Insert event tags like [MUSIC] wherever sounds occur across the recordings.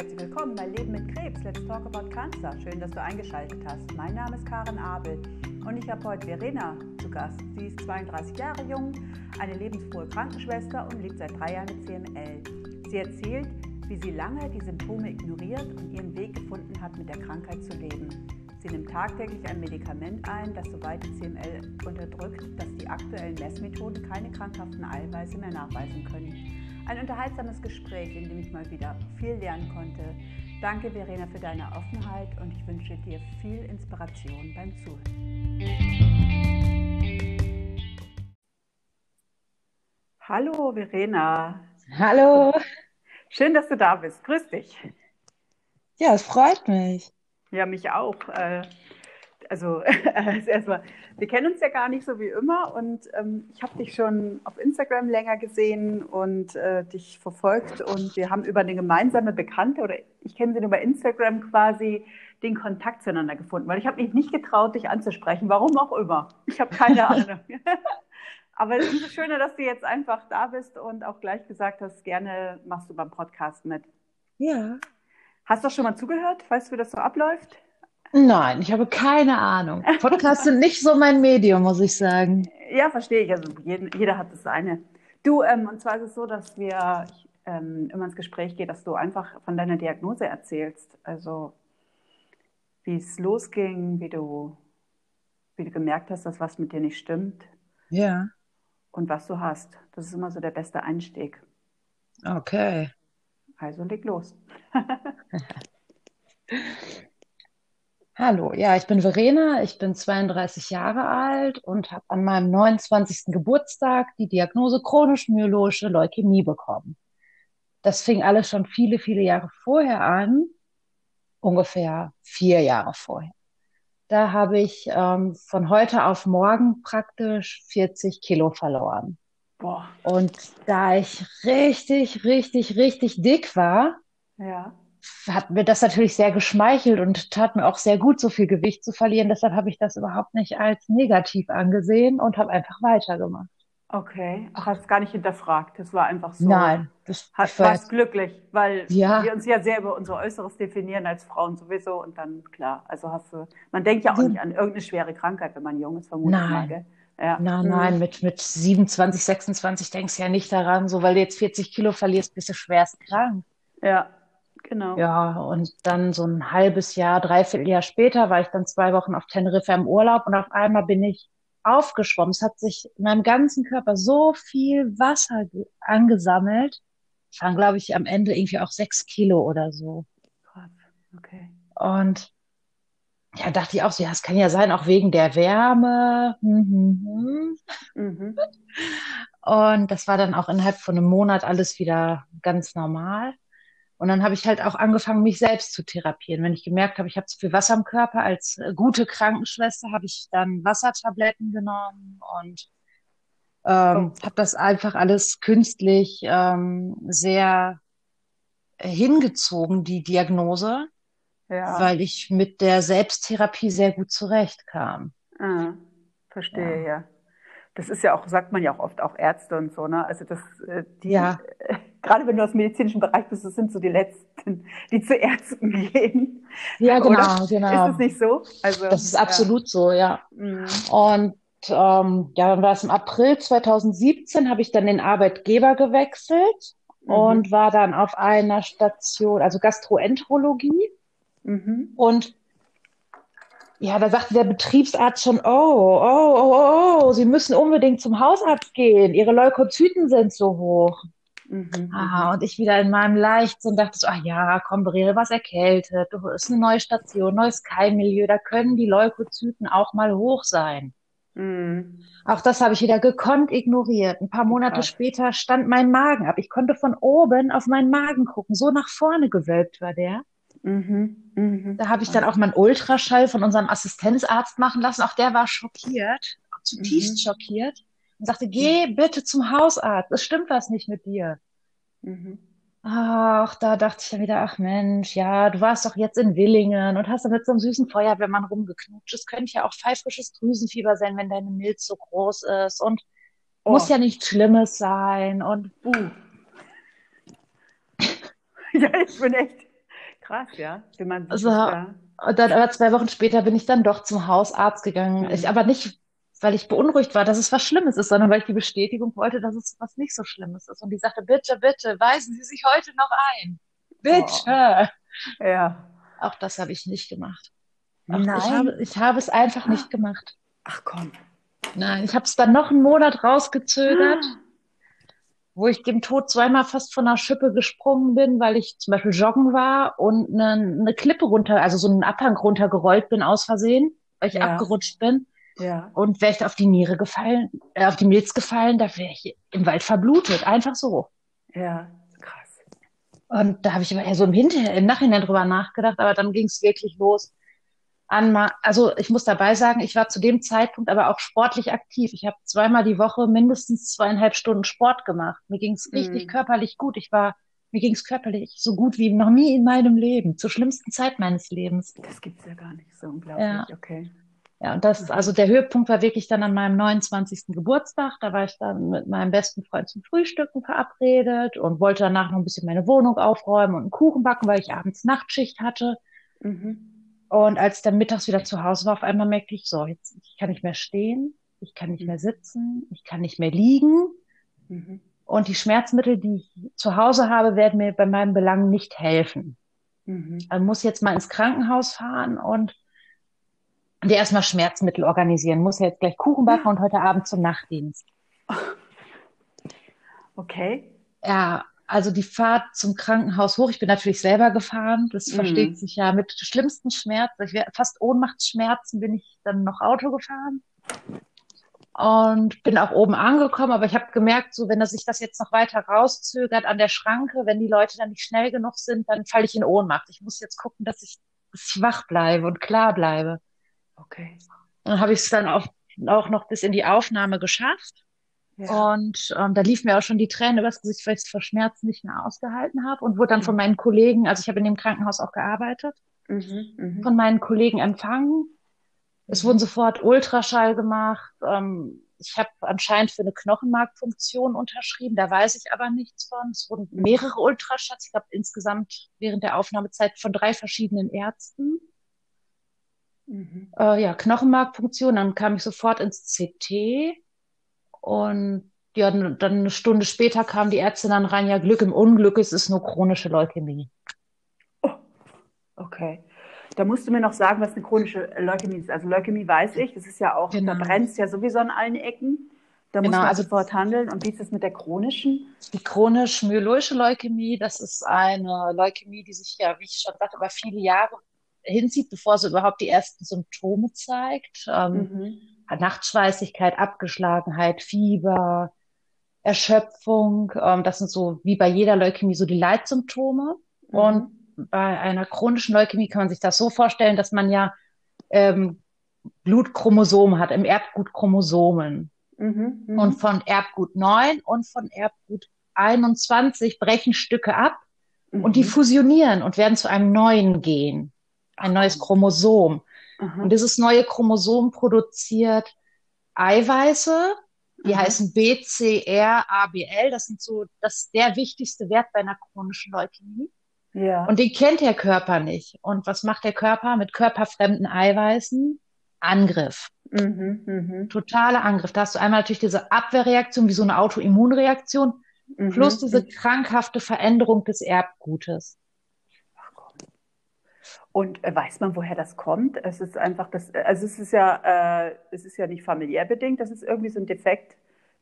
Herzlich willkommen bei Leben mit Krebs. Let's talk about cancer. Schön, dass du eingeschaltet hast. Mein Name ist Karen Abel und ich habe heute Verena zu Gast. Sie ist 32 Jahre jung, eine lebensfrohe Krankenschwester und lebt seit drei Jahren mit CML. Sie erzählt, wie sie lange die Symptome ignoriert und ihren Weg gefunden hat, mit der Krankheit zu leben. Sie nimmt tagtäglich ein Medikament ein, das soweit die CML unterdrückt, dass die aktuellen Messmethoden keine krankhaften Eiweiße mehr nachweisen können. Ein unterhaltsames Gespräch, in dem ich mal wieder viel lernen konnte. Danke, Verena, für deine Offenheit und ich wünsche dir viel Inspiration beim Zuhören. Hallo, Verena. Hallo. Schön, dass du da bist. Grüß dich. Ja, es freut mich. Ja, mich auch. Äh, [LAUGHS] also erstmal, wir kennen uns ja gar nicht so wie immer und ähm, ich habe dich schon auf Instagram länger gesehen und äh, dich verfolgt und wir haben über eine gemeinsame Bekannte oder ich kenne sie nur bei Instagram quasi den Kontakt zueinander gefunden, weil ich habe mich nicht getraut, dich anzusprechen, warum auch immer. Ich habe keine [LAUGHS] Ahnung. [LAUGHS] Aber es ist umso schöner, dass du jetzt einfach da bist und auch gleich gesagt hast, gerne machst du beim Podcast mit. Ja. Hast du schon mal zugehört? Weißt du, wie das so abläuft? Nein, ich habe keine Ahnung. Podcasts sind nicht so mein Medium, muss ich sagen. Ja, verstehe ich. Also jeden, jeder hat das seine. Du, ähm, und zwar ist es so, dass wir ähm, immer ins Gespräch gehen, dass du einfach von deiner Diagnose erzählst. Also wie es losging, wie du, wie du gemerkt hast, dass was mit dir nicht stimmt. Ja. Und was du hast. Das ist immer so der beste Einstieg. Okay. Also leg los. [LAUGHS] Hallo, ja, ich bin Verena, ich bin 32 Jahre alt und habe an meinem 29. Geburtstag die Diagnose chronisch-myeloische Leukämie bekommen. Das fing alles schon viele, viele Jahre vorher an, ungefähr vier Jahre vorher. Da habe ich ähm, von heute auf morgen praktisch 40 Kilo verloren. Boah. Und da ich richtig, richtig, richtig dick war, Ja. Hat mir das natürlich sehr geschmeichelt und tat mir auch sehr gut, so viel Gewicht zu verlieren. Deshalb habe ich das überhaupt nicht als negativ angesehen und habe einfach weitergemacht. Okay. Ach, hast gar nicht hinterfragt. Das war einfach so. Nein, das war warst glücklich, weil Ja. wir uns ja sehr über unser Äußeres definieren als Frauen sowieso und dann klar, also hast du, man denkt ja auch nicht an irgendeine schwere Krankheit, wenn man jung ist, vermute ich mal, Nein. gell? Ja. Nein, Mhm. nein, mit, mit 27, 26 denkst du ja nicht daran, so weil du jetzt 40 Kilo verlierst, bist du schwerst krank. Ja, genau. Ja, und dann so ein halbes Jahr, dreiviertel Jahr später war ich dann zwei Wochen auf Teneriffa im Urlaub und auf einmal bin ich aufgeschwommen. Es hat sich in meinem ganzen Körper so viel Wasser ge- angesammelt. Es waren, glaube ich, am Ende irgendwie auch sechs Kilo oder so. Okay. Und ja, dachte ich auch so, ja, es kann ja sein, auch wegen der Wärme. Hm, hm, hm. Mhm. Und das war dann auch innerhalb von einem Monat alles wieder ganz normal. Und dann habe ich halt auch angefangen, mich selbst zu therapieren. Wenn ich gemerkt habe, ich habe zu viel Wasser im Körper, als äh, gute Krankenschwester habe ich dann Wassertabletten genommen und ähm, habe das einfach alles künstlich ähm, sehr äh, hingezogen, die Diagnose, Ja. weil ich mit der Selbsttherapie sehr gut zurechtkam. Ah, verstehe, ja. Das ist ja auch, sagt man ja auch oft, auch Ärzte und so, ne? Also das, äh, die, Ja. äh, [LAUGHS] gerade wenn du aus dem medizinischen Bereich bist, das sind so die Letzten, die zu Ärzten [LAUGHS] gehen. Ja, Oder? genau, genau. Ist das nicht so? Also, Das ist ja. absolut so, ja. Mhm. Und ähm, ja, dann war es im April 2017, habe ich dann den Arbeitgeber gewechselt Mhm. und war dann auf einer Station, also Gastroenterologie. Mhm. Und ja, da sagte der Betriebsarzt schon, oh, oh, oh, oh, oh, Sie müssen unbedingt zum Hausarzt gehen. Ihre Leukozyten sind so hoch. Mhm. Ah, und ich wieder in meinem Leichtsinn dachte so, ach ja, komm, Brielle, was erkältet. Du ist eine neue Station, neues Keimmilieu, da können die Leukozyten auch mal hoch sein. Mhm. Auch das habe ich wieder gekonnt ignoriert. Ein paar Monate Krass. später stand mein Magen ab. Ich konnte von oben auf meinen Magen gucken. So nach vorne gewölbt war der. Mhm. Mhm. Da habe ich dann auch meinen Ultraschall von unserem Assistenzarzt machen lassen. Auch der war schockiert, zutiefst Mhm. schockiert und sagte, geh bitte zum Hausarzt. Es stimmt was nicht mit dir. Mhm. Ach, da dachte ich dann wieder, ach Mensch, ja, du warst doch jetzt in Willingen und hast da mit so einem süßen Feuerwehrmann rumgeknutscht. Es könnte ja auch pfeifrisches Drüsenfieber sein, wenn deine Milz so groß ist und Oh. muss ja nichts Schlimmes sein. Und Uh. [LAUGHS] Ja, ich bin echt Krass, ja. Wie man so, und dann aber zwei Wochen später bin ich dann doch zum Hausarzt gegangen. Mhm. Ich aber nicht, weil ich beunruhigt war, dass es was Schlimmes ist, sondern weil ich die Bestätigung wollte, dass es was nicht so Schlimmes ist. Und die sagte, bitte, bitte, weisen Sie sich heute noch ein. Bitte. Oh. Ja. Auch das habe ich nicht gemacht. Ach, Nein. Ich habe, ich habe es einfach nicht gemacht. Ach komm. Nein, ich habe es dann noch einen Monat rausgezögert. Ah wo ich dem Tod zweimal fast von der Schippe gesprungen bin, weil ich zum Beispiel joggen war und eine, eine Klippe runter, also so einen Abhang runtergerollt bin aus Versehen, weil ich ja. abgerutscht bin. Ja. Und wäre ich da auf die Niere gefallen, äh, auf die Milz gefallen, da wäre ich im Wald verblutet. Einfach so. Ja, krass. Und da habe ich eher so im Hinterher, im Nachhinein drüber nachgedacht, aber dann ging es wirklich los an, also ich muss dabei sagen, ich war zu dem Zeitpunkt aber auch sportlich aktiv. Ich habe zweimal die Woche mindestens zweieinhalb Stunden Sport gemacht. Mir ging es richtig körperlich gut. Ich war, mir ging es körperlich so gut wie noch nie in meinem Leben, zur schlimmsten Zeit meines Lebens. Das gibt's ja gar nicht, so unglaublich, ja. okay. Ja, und das, also der Höhepunkt war wirklich dann an meinem 29. Geburtstag. Da war ich dann mit meinem besten Freund zum Frühstücken verabredet und wollte danach noch ein bisschen meine Wohnung aufräumen und einen Kuchen backen, weil ich abends Nachtschicht hatte. Mhm. Und als ich dann mittags wieder zu Hause war, auf einmal merkte ich, so, jetzt ich kann nicht mehr stehen, ich kann nicht mehr sitzen, ich kann nicht mehr liegen. Mhm. Und die Schmerzmittel, die ich zu Hause habe, werden mir bei meinen Belangen nicht helfen. Mhm. Also muss jetzt mal ins Krankenhaus fahren und dir erstmal Schmerzmittel organisieren. Muss ja jetzt gleich Kuchen backen [LAUGHS] und heute Abend zum Nachtdienst. Okay. Ja, also die Fahrt zum Krankenhaus hoch, ich bin natürlich selber gefahren, das mhm. versteht sich ja mit schlimmsten Schmerzen, ich fast Ohnmachtsschmerzen bin ich dann noch Auto gefahren und bin auch oben angekommen, aber ich habe gemerkt, so wenn er sich das jetzt noch weiter rauszögert an der Schranke, wenn die Leute dann nicht schnell genug sind, dann falle ich in Ohnmacht. Ich muss jetzt gucken, dass ich, dass ich wach bleibe und klar bleibe. Okay. Dann habe ich es dann auch, auch noch bis in die Aufnahme geschafft. Und ähm, da lief mir auch schon die Tränen übers Gesicht, weil ich es vor Schmerzen nicht mehr ausgehalten habe und wurde dann von meinen Kollegen, also ich habe in dem Krankenhaus auch gearbeitet, mhm, mh. von meinen Kollegen empfangen. Es wurden sofort Ultraschall gemacht. Ähm, ich habe anscheinend für eine Knochenmarkfunktion unterschrieben, da weiß ich aber nichts von. Es wurden mehrere Ultraschalls, ich glaube insgesamt während der Aufnahmezeit von drei verschiedenen Ärzten. Mhm. Äh, ja, Knochenmarkfunktion, dann kam ich sofort ins CT und ja, dann eine Stunde später kam die Ärztin dann rein, ja, Glück im Unglück, es ist nur chronische Leukämie. Oh, okay. Da musst du mir noch sagen, was eine chronische Leukämie ist. Also Leukämie weiß ich, das ist ja auch, genau. da brennt es ja sowieso an allen Ecken. Da genau, muss man also sofort handeln. Und wie ist es mit der chronischen? Die chronisch-myeloische Leukämie, das ist eine Leukämie, die sich ja, wie ich schon sagte, über viele Jahre hinzieht, bevor sie überhaupt die ersten Symptome zeigt. Ähm, mhm. Nachtschweißigkeit, Abgeschlagenheit, Fieber, Erschöpfung. Ähm, das sind so wie bei jeder Leukämie so die Leitsymptome. Mhm. Und bei einer chronischen Leukämie kann man sich das so vorstellen, dass man ja ähm, Blutchromosomen hat, im Erbgut Chromosomen. Mhm, mh. Und von Erbgut 9 und von Erbgut 21 brechen Stücke ab mhm. und die fusionieren und werden zu einem neuen Gen, ein neues Chromosom. Mhm. Und dieses neue Chromosom produziert Eiweiße, die mhm. heißen BCR, ABL. Das sind so, das ist der wichtigste Wert bei einer chronischen Leukämie. Ja. Und den kennt der Körper nicht. Und was macht der Körper mit körperfremden Eiweißen? Angriff. Mhm, mh. Totaler Angriff. Da hast du einmal natürlich diese Abwehrreaktion, wie so eine Autoimmunreaktion, mhm. plus diese krankhafte Veränderung des Erbgutes. Und äh, weiß man, woher das kommt? Es ist einfach das, also es ist ja, äh, es ist ja nicht familiär bedingt, das ist irgendwie so ein Defekt,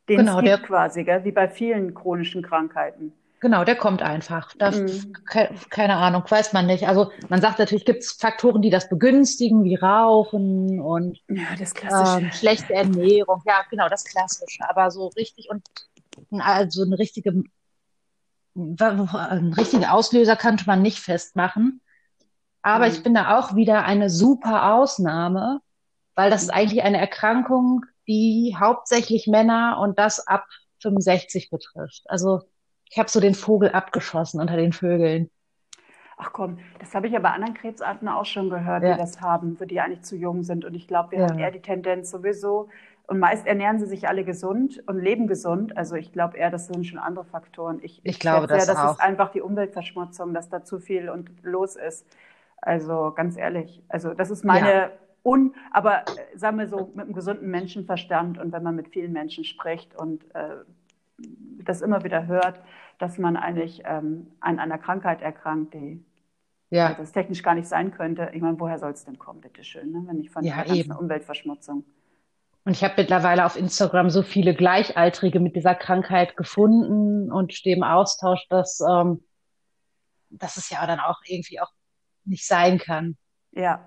den genau, es gibt der, quasi, gell? wie bei vielen chronischen Krankheiten. Genau, der kommt einfach. Das, mhm. ke keine Ahnung, weiß man nicht. Also man sagt natürlich, gibt es Faktoren, die das begünstigen, wie Rauchen und ja, das Klassische. Ähm, schlechte Ernährung. Ja, genau, das Klassische. Aber so richtig und also eine richtige, ein richtiger Auslöser könnte man nicht festmachen. Aber mhm. ich bin da auch wieder eine super Ausnahme, weil das ist eigentlich eine Erkrankung, die hauptsächlich Männer und das ab 65 betrifft. Also ich habe so den Vogel abgeschossen unter den Vögeln. Ach komm, das habe ich ja bei anderen Krebsarten auch schon gehört, ja. die das haben, für die eigentlich zu jung sind. Und ich glaube, wir ja. haben eher die Tendenz sowieso, Und meist ernähren sie sich alle gesund und leben gesund. Also ich glaube eher, das sind schon andere Faktoren. Ich, ich, ich glaube das ja, das auch. ist einfach die Umweltverschmutzung, dass da zu viel und los ist. Also ganz ehrlich, also das ist meine ja. un, aber äh, sagen wir so mit einem gesunden Menschenverstand und wenn man mit vielen Menschen spricht und äh, das immer wieder hört, dass man eigentlich ähm, an einer Krankheit erkrankt, die ja. das technisch gar nicht sein könnte. Ich meine, woher soll es denn kommen, bitteschön, ne? wenn nicht von ja, der ganzen Umweltverschmutzung. Und ich habe mittlerweile auf Instagram so viele Gleichaltrige mit dieser Krankheit gefunden und stehe im Austausch, dass, ähm, dass es ja dann auch irgendwie auch nicht sein kann. Ja,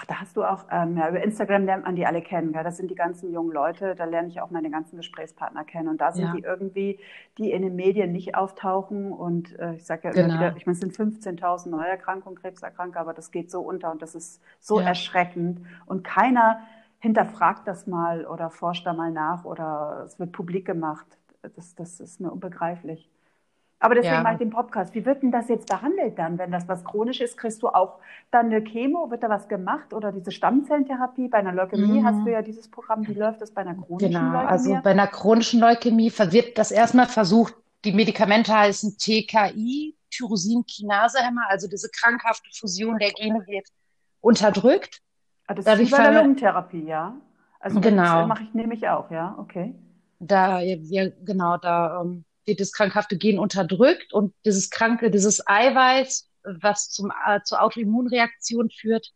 Ach, da hast du auch, ähm, ja, über Instagram lernt man die alle kennen. Gell? Das sind die ganzen jungen Leute, da lerne ich auch meine ganzen Gesprächspartner kennen. Und da sind ja. die irgendwie, die in den Medien nicht auftauchen. Und äh, ich sage ja immer genau. wieder, ich meine, es sind 15.000 Neuerkrankungen, Krebserkrankte, aber das geht so unter und das ist so ja. erschreckend. Und keiner hinterfragt das mal oder forscht da mal nach oder es wird publik gemacht. Das, das ist mir unbegreiflich. Aber deswegen ja. mache ich den Podcast. Wie wird denn das jetzt behandelt dann, wenn das was chronisch ist? Kriegst du auch dann eine Chemo? Wird da was gemacht? Oder diese Stammzellentherapie? Bei einer Leukämie mhm. hast du ja dieses Programm. Wie läuft das bei einer chronischen genau. Leukämie? Also bei einer chronischen Leukämie wird das erstmal versucht, die Medikamente heißen TKI, Tyrosinkinasehemmer, also diese krankhafte Fusion der Gene wird unterdrückt. Ah, das Dadurch ist wie bei der Lungentherapie, ja? Also genau. das mache ich nämlich auch, ja, okay. Da, ja, genau, da ähm, wird das krankhafte Gen unterdrückt und dieses kranke, dieses Eiweiß, was zum, äh, zur Autoimmunreaktion führt,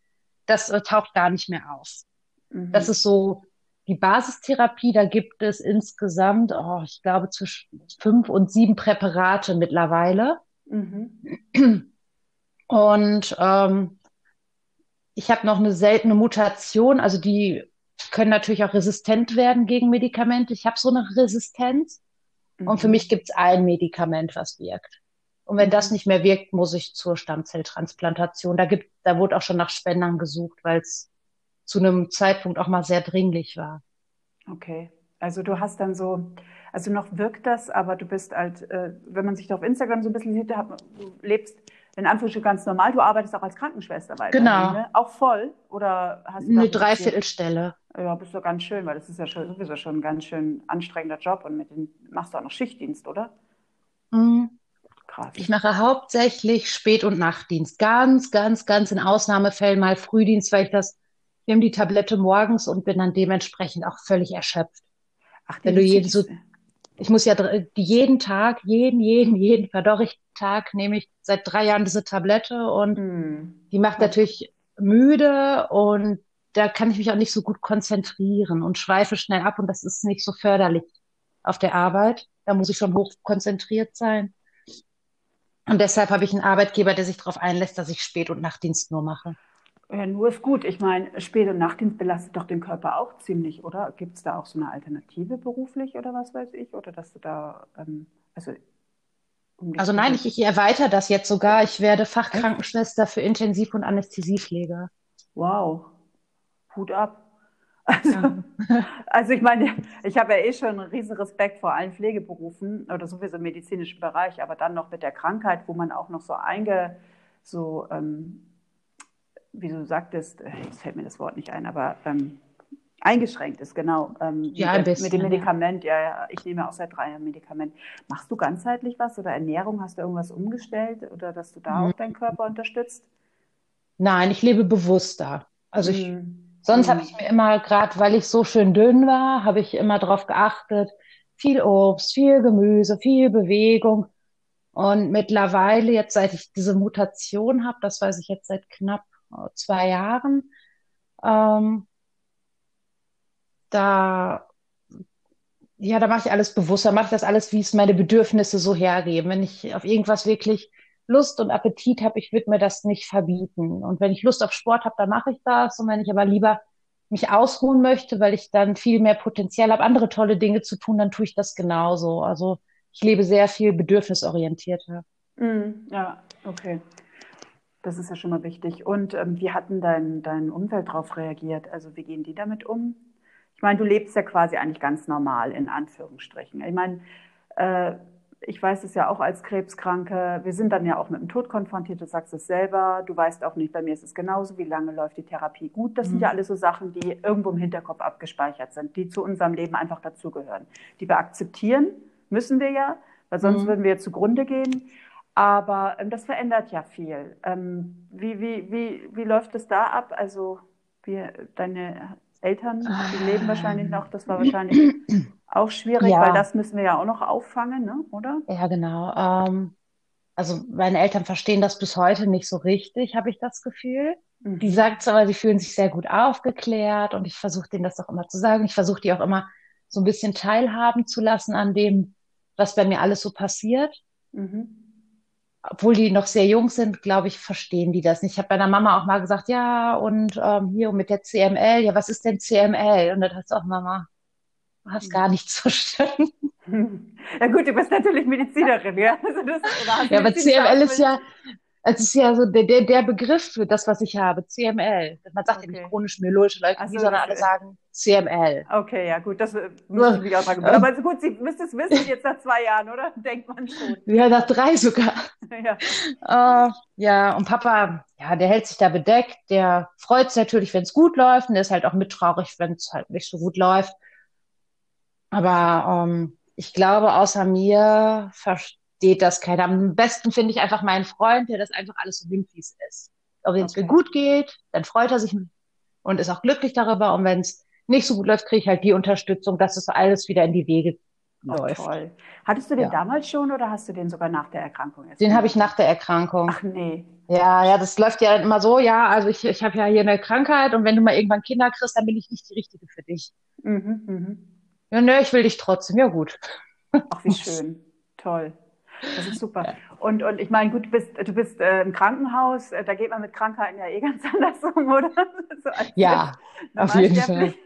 das äh, taucht gar nicht mehr auf. Mhm. Das ist so die Basistherapie, da gibt es insgesamt, oh, ich glaube, zwischen fünf und sieben Präparate mittlerweile. Mhm. Und ähm, ich habe noch eine seltene Mutation, also die können natürlich auch resistent werden gegen Medikamente. Ich habe so eine Resistenz. Mhm. Und für mhm. mich gibt es ein Medikament, was wirkt. Und wenn das nicht mehr wirkt, muss ich zur Stammzelltransplantation. Da gibt, da wurde auch schon nach Spendern gesucht, weil es zu einem Zeitpunkt auch mal sehr dringlich war. Okay. Also du hast dann so, also noch wirkt das, aber du bist halt, äh, wenn man sich da auf Instagram so ein bisschen sieht, du lebst in Anführungsstrichen ganz normal. Du arbeitest auch als Krankenschwester weiter. Genau. Ne? Auch voll? Oder hast du eine Dreiviertelstelle? Ja, bist du ganz schön, weil das ist ja schon, sowieso schon ein ganz schön anstrengender Job und mit dem machst du auch noch Schichtdienst, oder? Mhm. Krass. Ich mache hauptsächlich Spät- und Nachtdienst. Ganz, ganz, ganz in Ausnahmefällen mal Frühdienst, weil ich das, nehme die Tablette morgens und bin dann dementsprechend auch völlig erschöpft. Ach, Wenn du jeden so, ich muss ja jeden Tag, jeden, jeden, jeden Verdorrig-Tag nehme ich seit drei Jahren diese Tablette und hm. die macht natürlich müde und da kann ich mich auch nicht so gut konzentrieren und schweife schnell ab und das ist nicht so förderlich auf der Arbeit. Da muss ich schon hoch konzentriert sein. Und deshalb habe ich einen Arbeitgeber, der sich darauf einlässt, dass ich Spät- und Nachtdienst nur mache. Ja, nur ist gut. Ich meine, Spät- und Nachtdienst belastet doch den Körper auch ziemlich, oder? Gibt es da auch so eine Alternative beruflich oder was weiß ich? Oder dass du da, ähm, also um also nein, ich, ich erweitere das jetzt sogar. Ich werde Fachkrankenschwester für Intensiv- und Anästhesiepflege. Wow, Hut ab. [LAUGHS] Also, ja. [LAUGHS] also ich meine, ich habe ja eh schon einen riesen Respekt vor allen Pflegeberufen oder sowieso im medizinischen Bereich, aber dann noch mit der Krankheit, wo man auch noch so einge, so, ähm, wie du sagtest, äh, jetzt fällt mir das Wort nicht ein, aber ähm, eingeschränkt ist, genau. Ähm, ja, mit, bisschen, mit dem Medikament, ja. ja, ich nehme auch seit drei Jahren Medikament. Machst du ganzheitlich was oder Ernährung? Hast du irgendwas umgestellt oder dass du da mhm. auch deinen Körper unterstützt? Nein, ich lebe bewusster. Also ich, mhm. sonst mhm. habe ich mir immer, gerade weil ich so schön dünn war, habe ich immer darauf geachtet, viel Obst, viel Gemüse, viel Bewegung. Und mittlerweile, jetzt seit ich diese Mutation habe, das weiß ich jetzt seit knapp zwei Jahren, ähm, da, ja, da mache ich alles bewusster, mache ich das alles, wie es meine Bedürfnisse so hergeben. Wenn ich auf irgendwas wirklich Lust und Appetit habe, ich würde mir das nicht verbieten. Und wenn ich Lust auf Sport habe, dann mache ich das. Und wenn ich aber lieber mich ausruhen möchte, weil ich dann viel mehr Potenzial habe, andere tolle Dinge zu tun, dann tue ich das genauso. Also ich lebe sehr viel bedürfnisorientierter. Mm, ja, okay. Das ist ja schon mal wichtig. Und ähm, wie hat denn dein, dein Umfeld darauf reagiert? Also wie gehen die damit um? Ich meine, du lebst ja quasi eigentlich ganz normal, in Anführungsstrichen. Ich meine, äh, ich weiß es ja auch als Krebskranke, wir sind dann ja auch mit dem Tod konfrontiert, du sagst es selber, du weißt auch nicht, bei mir ist es genauso, wie lange läuft die Therapie gut. Das mhm. sind ja alles so Sachen, die irgendwo im Hinterkopf abgespeichert sind, die zu unserem Leben einfach dazugehören. Die wir akzeptieren, müssen wir ja, weil sonst mhm. würden wir zugrunde gehen. Aber ähm, das verändert ja viel. Ähm, wie, wie, wie, wie läuft es da ab? Also, wie, deine Eltern, die leben wahrscheinlich noch, das war wahrscheinlich auch schwierig, ja. weil das müssen wir ja auch noch auffangen, ne? oder? Ja, genau. Ähm, also meine Eltern verstehen das bis heute nicht so richtig, habe ich das Gefühl. Mhm. Die sagt aber, sie fühlen sich sehr gut aufgeklärt und ich versuche denen das auch immer zu sagen. Ich versuche die auch immer so ein bisschen teilhaben zu lassen an dem, was bei mir alles so passiert. Mhm. Obwohl die noch sehr jung sind, glaube ich, verstehen die das nicht. Ich habe meiner Mama auch mal gesagt, ja, und ähm, hier mit der CML, ja, was ist denn CML? Und dann hat sie auch Mama, du hast gar nichts [LAUGHS] verstanden. Ja gut, du bist natürlich Medizinerin, ja. Also das, ja, aber CML ist ja, es ist ja so der, der, Begriff für das, was ich habe, CML. Man sagt okay. ja nicht chronisch myeloische Leukämie, also, sondern alle sagen CML. Okay, ja gut, das müsste ich auch sagen. Aber also gut, Sie müsste es wissen jetzt nach zwei Jahren, oder? [LAUGHS] Denkt man schon. Ja, nach drei sogar. [LAUGHS] ja. Uh, ja, und Papa, ja, der hält sich da bedeckt, der freut sich natürlich, wenn es gut läuft und der ist halt auch mittraurig, wenn es halt nicht so gut läuft. Aber ähm, ich glaube, außer mir versteht das keiner. Am besten finde ich einfach meinen Freund, der das einfach alles so nimmt, wie es ist. Ob es okay. mir gut geht, dann freut er sich und ist auch glücklich darüber. Und wenn es nicht so gut läuft, kriege ich halt die Unterstützung, dass es alles wieder in die Wege oh, läuft. Toll. Hattest du den ja. damals schon oder hast du den sogar nach der Erkrankung? Jetzt den habe ich nach der Erkrankung. Ach nee. Ja, ja, das läuft ja immer so, ja, also ich, ich habe ja hier eine Krankheit und wenn du mal irgendwann Kinder kriegst, dann bin ich nicht die Richtige für dich. Mhm, mhm. Ja, ne, ich will dich trotzdem. Ja, gut. Ach, wie [LAUGHS] schön. Toll. Das ist super. Ja. Und, und ich meine, gut, du bist, du bist äh, im Krankenhaus, äh, da geht man mit Krankheiten ja eh ganz [LAUGHS] anders um, oder? So ja, auf jeden Fall. [LAUGHS]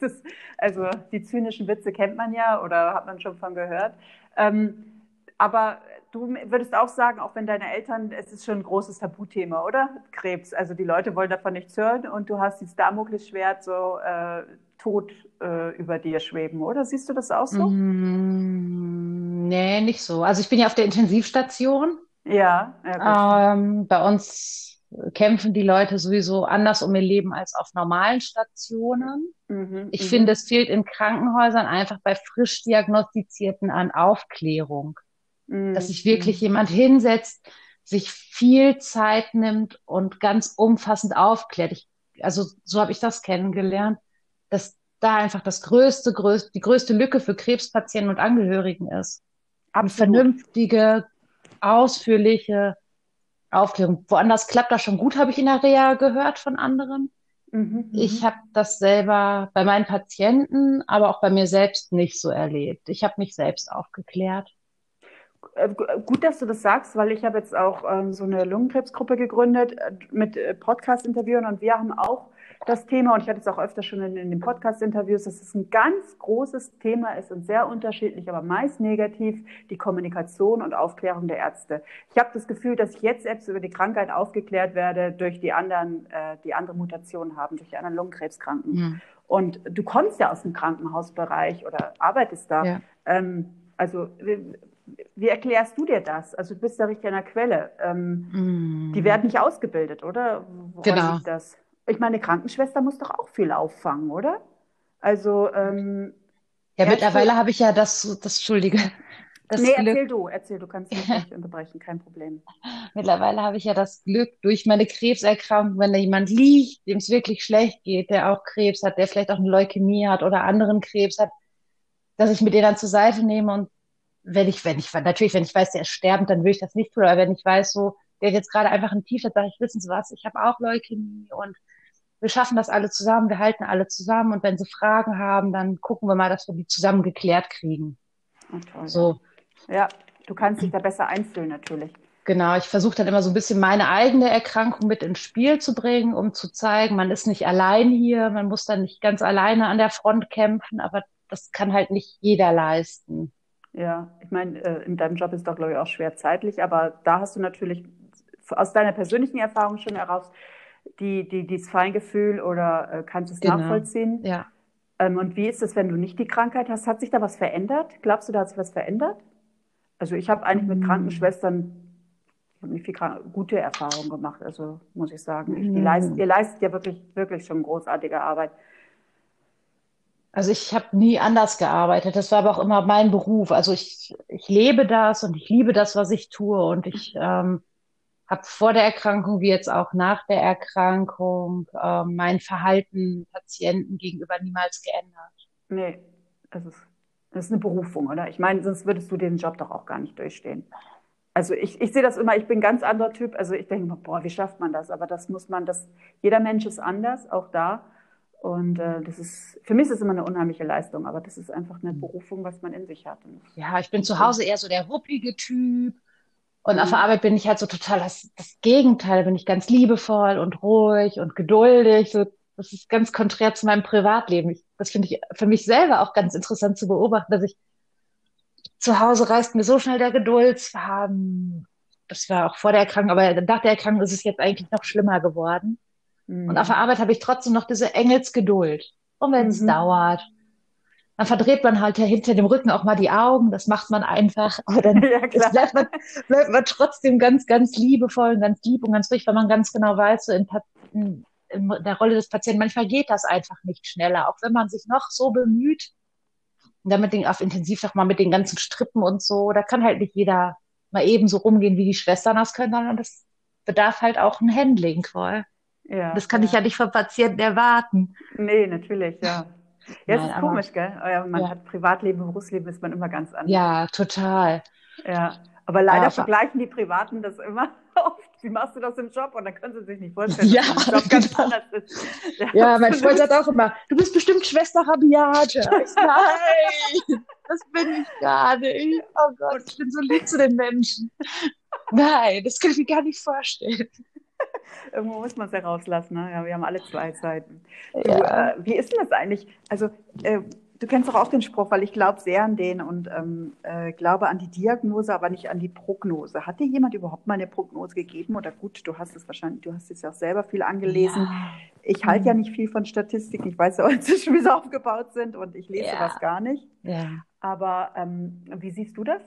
Das, also die zynischen Witze kennt man ja oder hat man schon von gehört. Ähm, aber du würdest auch sagen, auch wenn deine Eltern, es ist schon ein großes Tabuthema, oder? Krebs. Also die Leute wollen davon nichts hören und du hast dieses Damoklesschwert so äh, tot äh, über dir schweben, oder? Siehst du das auch so? Mm, nee, nicht so. Also ich bin ja auf der Intensivstation. Ja. ja ähm, bei uns kämpfen die Leute sowieso anders um ihr Leben als auf normalen Stationen. Mhm, ich mhm. finde, es fehlt in Krankenhäusern einfach bei frisch diagnostizierten an Aufklärung. Mhm. Dass sich wirklich mhm. jemand hinsetzt, sich viel Zeit nimmt und ganz umfassend aufklärt. Ich, also so habe ich das kennengelernt dass da einfach das größte, größte, die größte Lücke für Krebspatienten und Angehörigen ist. Eine vernünftige, ausführliche Aufklärung. Woanders klappt das schon gut, habe ich in der Reha gehört von anderen. Mhm, ich mhm. habe das selber bei meinen Patienten, aber auch bei mir selbst nicht so erlebt. Ich habe mich selbst aufgeklärt. Äh, gut, dass du das sagst, weil ich habe jetzt auch ähm, so eine Lungenkrebsgruppe gegründet äh, mit äh, Podcast-Interviewen und wir haben auch das Thema, und ich hatte es auch öfter schon in, in den Podcast-Interviews, dass es ein ganz großes Thema ist und sehr unterschiedlich, aber meist negativ, die Kommunikation und Aufklärung der Ärzte. Ich habe das Gefühl, dass ich jetzt selbst über die Krankheit aufgeklärt werde durch die anderen, äh, die andere Mutationen haben, durch die anderen Lungenkrebskranken. Mhm. Und du kommst ja aus dem Krankenhausbereich oder arbeitest da. Ja. Ähm, also wie, erklärst du dir das? Also du bist ja richtig an der Quelle. Ähm, mm. Die werden nicht ausgebildet, oder? Woran genau. das? Ich meine, Krankenschwester muss doch auch viel auffangen, oder? Also ähm, ja, mittlerweile habe ich ja das, das Entschuldige. Das nee, Glück. erzähl du, erzähl, du kannst mich nicht [LAUGHS] unterbrechen, kein Problem. Mittlerweile habe ich ja das Glück, durch meine Krebserkrankung, wenn da jemand liegt, dem es wirklich schlecht geht, der auch Krebs hat, der vielleicht auch eine Leukämie hat oder anderen Krebs hat, dass ich mir den dann zur Seite nehme und wenn ich, wenn ich, natürlich, wenn ich weiß, der ist sterbend, dann will ich das nicht tun, aber wenn ich weiß, so, der hat jetzt gerade einfach ein T-Shirt, sage ich, wissen Sie was, ich habe auch Leukämie und wir schaffen das alle zusammen, wir halten alle zusammen und wenn sie Fragen haben, dann gucken wir mal, dass wir die zusammen geklärt kriegen. Okay, so. Ja, du kannst dich da besser einfühlen natürlich. Genau, ich versuche dann immer so ein bisschen meine eigene Erkrankung mit ins Spiel zu bringen, um zu zeigen, man ist nicht allein hier, man muss dann nicht ganz alleine an der Front kämpfen, aber das kann halt nicht jeder leisten. Ja, ich meine, äh, in deinem Job ist doch, glaube ich, auch schwer zeitlich, aber da hast du natürlich aus deiner persönlichen Erfahrung schon heraus die, die, dieses Feingefühl oder äh, kannst es genau. nachvollziehen. Ja. Ähm, und wie ist es, wenn du nicht die Krankheit hast? Hat sich da was verändert? Glaubst du, da hat sich was verändert? Also ich habe eigentlich mit mhm. Krankenschwestern nicht viel gute Erfahrungen gemacht, also muss ich sagen. Ich, mhm. leisten, ihr leistet ja wirklich, wirklich schon großartige Arbeit. Also ich habe nie anders gearbeitet. Das war aber auch immer mein Beruf. Also ich, ich lebe das und ich liebe das, was ich tue. Und ich ähm, habe vor der Erkrankung wie jetzt auch nach der Erkrankung ähm, mein Verhalten Patienten gegenüber niemals geändert. Nee, es ist, das ist eine Berufung, oder? Ich meine, sonst würdest du den Job doch auch gar nicht durchstehen. Also ich, ich sehe das immer, ich bin ein ganz anderer Typ. Also ich denke, boah, wie schafft man das? Aber das muss man, das, jeder Mensch ist anders, auch da. Und äh, das ist, für mich ist es immer eine unheimliche Leistung, aber das ist einfach eine Berufung, was man in sich hat. Ja, ich bin zu Hause eher so der ruppige Typ. Und mhm. auf der Arbeit bin ich halt so total das, das Gegenteil, bin ich ganz liebevoll und ruhig und geduldig. So, das ist ganz konträr zu meinem Privatleben. Ich, das finde ich für mich selber auch ganz interessant zu beobachten, dass ich zu Hause reißt mir so schnell der Geduldsfaden. Das war auch vor der Erkrankung, aber nach der Erkrankung ist es jetzt eigentlich noch schlimmer geworden. Mhm. Und auf der Arbeit habe ich trotzdem noch diese Engelsgeduld. Und wenn es mhm. dauert, dann verdreht man halt hinter dem Rücken auch mal die Augen. Das macht man einfach. Aber dann [LAUGHS] ja, bleibt, man, bleibt man trotzdem ganz, ganz liebevoll und ganz lieb und ganz ruhig, weil man ganz genau weiß, so in, in, in der Rolle des Patienten, manchmal geht das einfach nicht schneller. Auch wenn man sich noch so bemüht, damit den, auf intensiv noch mal mit den ganzen Strippen und so, da kann halt nicht jeder mal eben so rumgehen, wie die Schwestern das können, sondern das bedarf halt auch ein Handling voll. Ja, das kann ja. ich ja nicht vom Patienten erwarten. Nee, natürlich, ja. Ja, es ist aber, komisch, gell? Man ja. hat Privatleben, Berufsleben ist man immer ganz anders. Ja, total. Ja, aber leider aber, vergleichen die Privaten das immer [LAUGHS] oft. Wie machst du das im Job? Und dann können sie sich nicht vorstellen, ja, dass im Job ganz genau. anders ist. Ja, ja mein Freund sagt auch immer, du bist bestimmt Schwester Rabiate. [LAUGHS] Nein, das bin ich gar nicht. Oh Gott, ich bin so lieb zu den Menschen. Nein, das kann ich mir gar nicht vorstellen. Irgendwo muss man es ja rauslassen. Ne? Ja, wir haben alle zwei Seiten. Du, ja. äh, wie ist denn das eigentlich? Also, äh, du kennst doch auch den Spruch, weil ich glaube sehr an den und ähm, äh, glaube an die Diagnose, aber nicht an die Prognose. Hat dir jemand überhaupt mal eine Prognose gegeben? Oder gut, du hast es wahrscheinlich, du hast es ja auch selber viel angelesen. Ja. Ich halte ja mhm. nicht viel von Statistiken. Ich weiß ja [LAUGHS] inzwischen, wie sie aufgebaut sind und ich lese ja. das gar nicht. Ja. Aber ähm, wie siehst du das?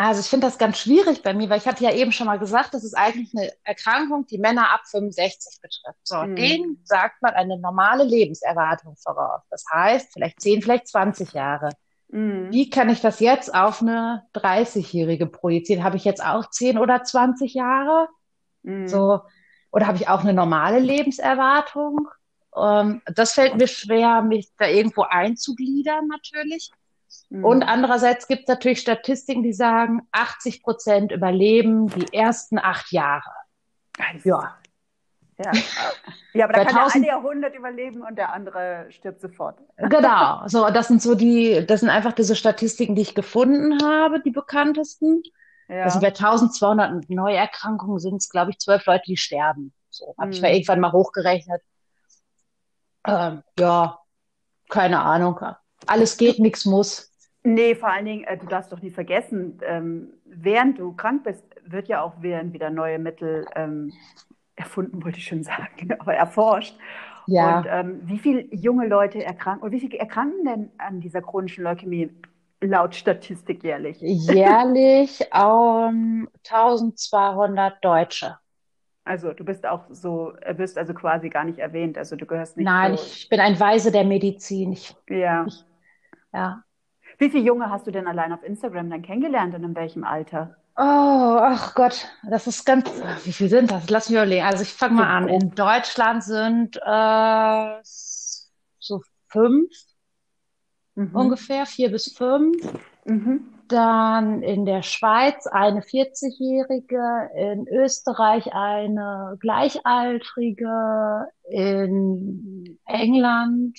Also ich finde das ganz schwierig bei mir, weil ich hatte ja eben schon mal gesagt, das ist eigentlich eine Erkrankung, die Männer ab 65 betrifft. So, mhm. denen sagt man eine normale Lebenserwartung voraus. Das heißt, vielleicht 10, vielleicht 20 Jahre. Mhm. Wie kann ich das jetzt auf eine 30-Jährige projizieren? Habe ich jetzt auch 10 oder 20 Jahre? Mhm. So, oder habe ich auch eine normale Lebenserwartung? Ähm, das fällt mir schwer, mich da irgendwo einzugliedern natürlich. Mhm. Und andererseits gibt es natürlich Statistiken, die sagen, 80 Prozent überleben die ersten acht Jahre. Ja. Ja. ja, aber da kann 1000... der eine Jahrhundert überleben und der andere stirbt sofort. Genau, [LAUGHS] so das sind so die, das sind einfach diese Statistiken, die ich gefunden habe, die bekanntesten. Ja. Also bei 1200 Neuerkrankungen sind es, glaube ich, zwölf Leute, die sterben. So habe mhm. ich mal irgendwann mal hochgerechnet. Ähm, ja, keine Ahnung. Alles geht, nichts muss. Nee, vor allen Dingen, äh, du darfst doch nicht vergessen, ähm, während du krank bist, wird ja auch werden wieder neue Mittel ähm, erfunden, wollte ich schon [LAUGHS] sagen, aber erforscht. Ja. Und ähm, wie viele junge Leute erkranken, oder wie viele erkranken denn an dieser chronischen Leukämie laut Statistik jährlich? Jährlich um, 1200 Deutsche. Also du bist auch so, wirst also quasi gar nicht erwähnt. Also du gehörst nicht. Nein, so. ich bin ein Weise der Medizin. Ich, ja. Ich, ja. Wie viele Junge hast du denn allein auf Instagram dann kennengelernt und in welchem Alter? Oh, ach Gott, das ist ganz. Wie viel sind das? Lass mich überlegen. Also ich fange mal an. In Deutschland sind äh, so fünf mhm. ungefähr, vier bis fünf. Mhm. Dann in der Schweiz eine 40-Jährige, in Österreich eine Gleichaltrige, in England,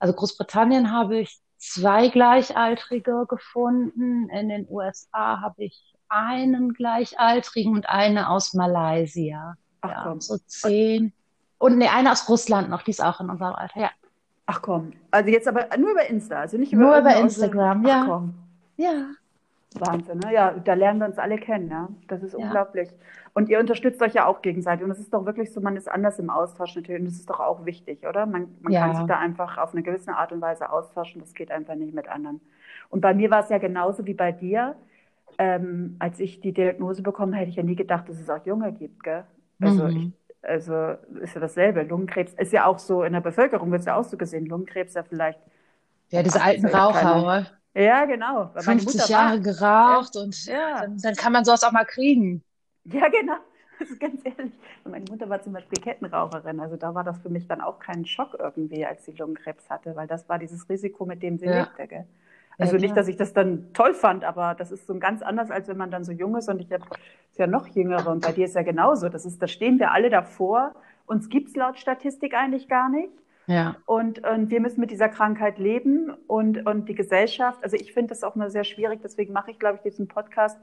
also Großbritannien habe ich zwei Gleichaltrige gefunden. In den USA habe ich einen Gleichaltrigen und eine aus Malaysia. Ach ja, komm. So zehn. Und nee, eine aus Russland noch, die ist auch in unserem Alter, ja. Ach komm. Also jetzt aber nur über Insta, also nicht über Nur über Instagram, ja. Ach komm. Ja. Wahnsinn, ne? Ja, da lernen wir uns alle kennen, ja. Das ist ja. unglaublich. Und ihr unterstützt euch ja auch gegenseitig. Und es ist doch wirklich so, man ist anders im Austausch natürlich. Und das ist doch auch wichtig, oder? Man, man ja. kann sich da einfach auf eine gewisse Art und Weise austauschen. Das geht einfach nicht mit anderen. Und bei mir war es ja genauso wie bei dir. ähm, als ich die Diagnose bekommen, hätte ich ja nie gedacht, dass es auch Junge gibt, gell? Also Mhm. ich, also ist ja dasselbe. Lungenkrebs ist ja auch so, in der Bevölkerung wird es ja auch so gesehen. Lungenkrebs ja vielleicht Ja, diese alten 80, keine Raucher, Ja, genau. Weil meine 50 Mutter Jahre war, geraucht und ja, dann, dann kann man sowas auch mal kriegen. [LAUGHS] ja, genau. Das ist ganz ehrlich. Und meine Mutter war zum Beispiel Kettenraucherin. Also da war das für mich dann auch kein Schock irgendwie, als sie Lungenkrebs hatte, weil das war dieses Risiko, mit dem sie Ja, lebte. Gell? ja Also nicht, klar. dass ich das dann toll fand, aber das ist so ganz anders, als wenn man dann so jung ist. Und ich habe ja noch jüngere und bei dir ist ja genauso. Das ist, da stehen wir alle davor. Uns gibt es laut Statistik eigentlich gar nicht. Ja, Und, und wir müssen mit dieser Krankheit leben und, und die Gesellschaft, also ich finde das auch mal sehr schwierig, deswegen mache ich, glaube ich, diesen Podcast.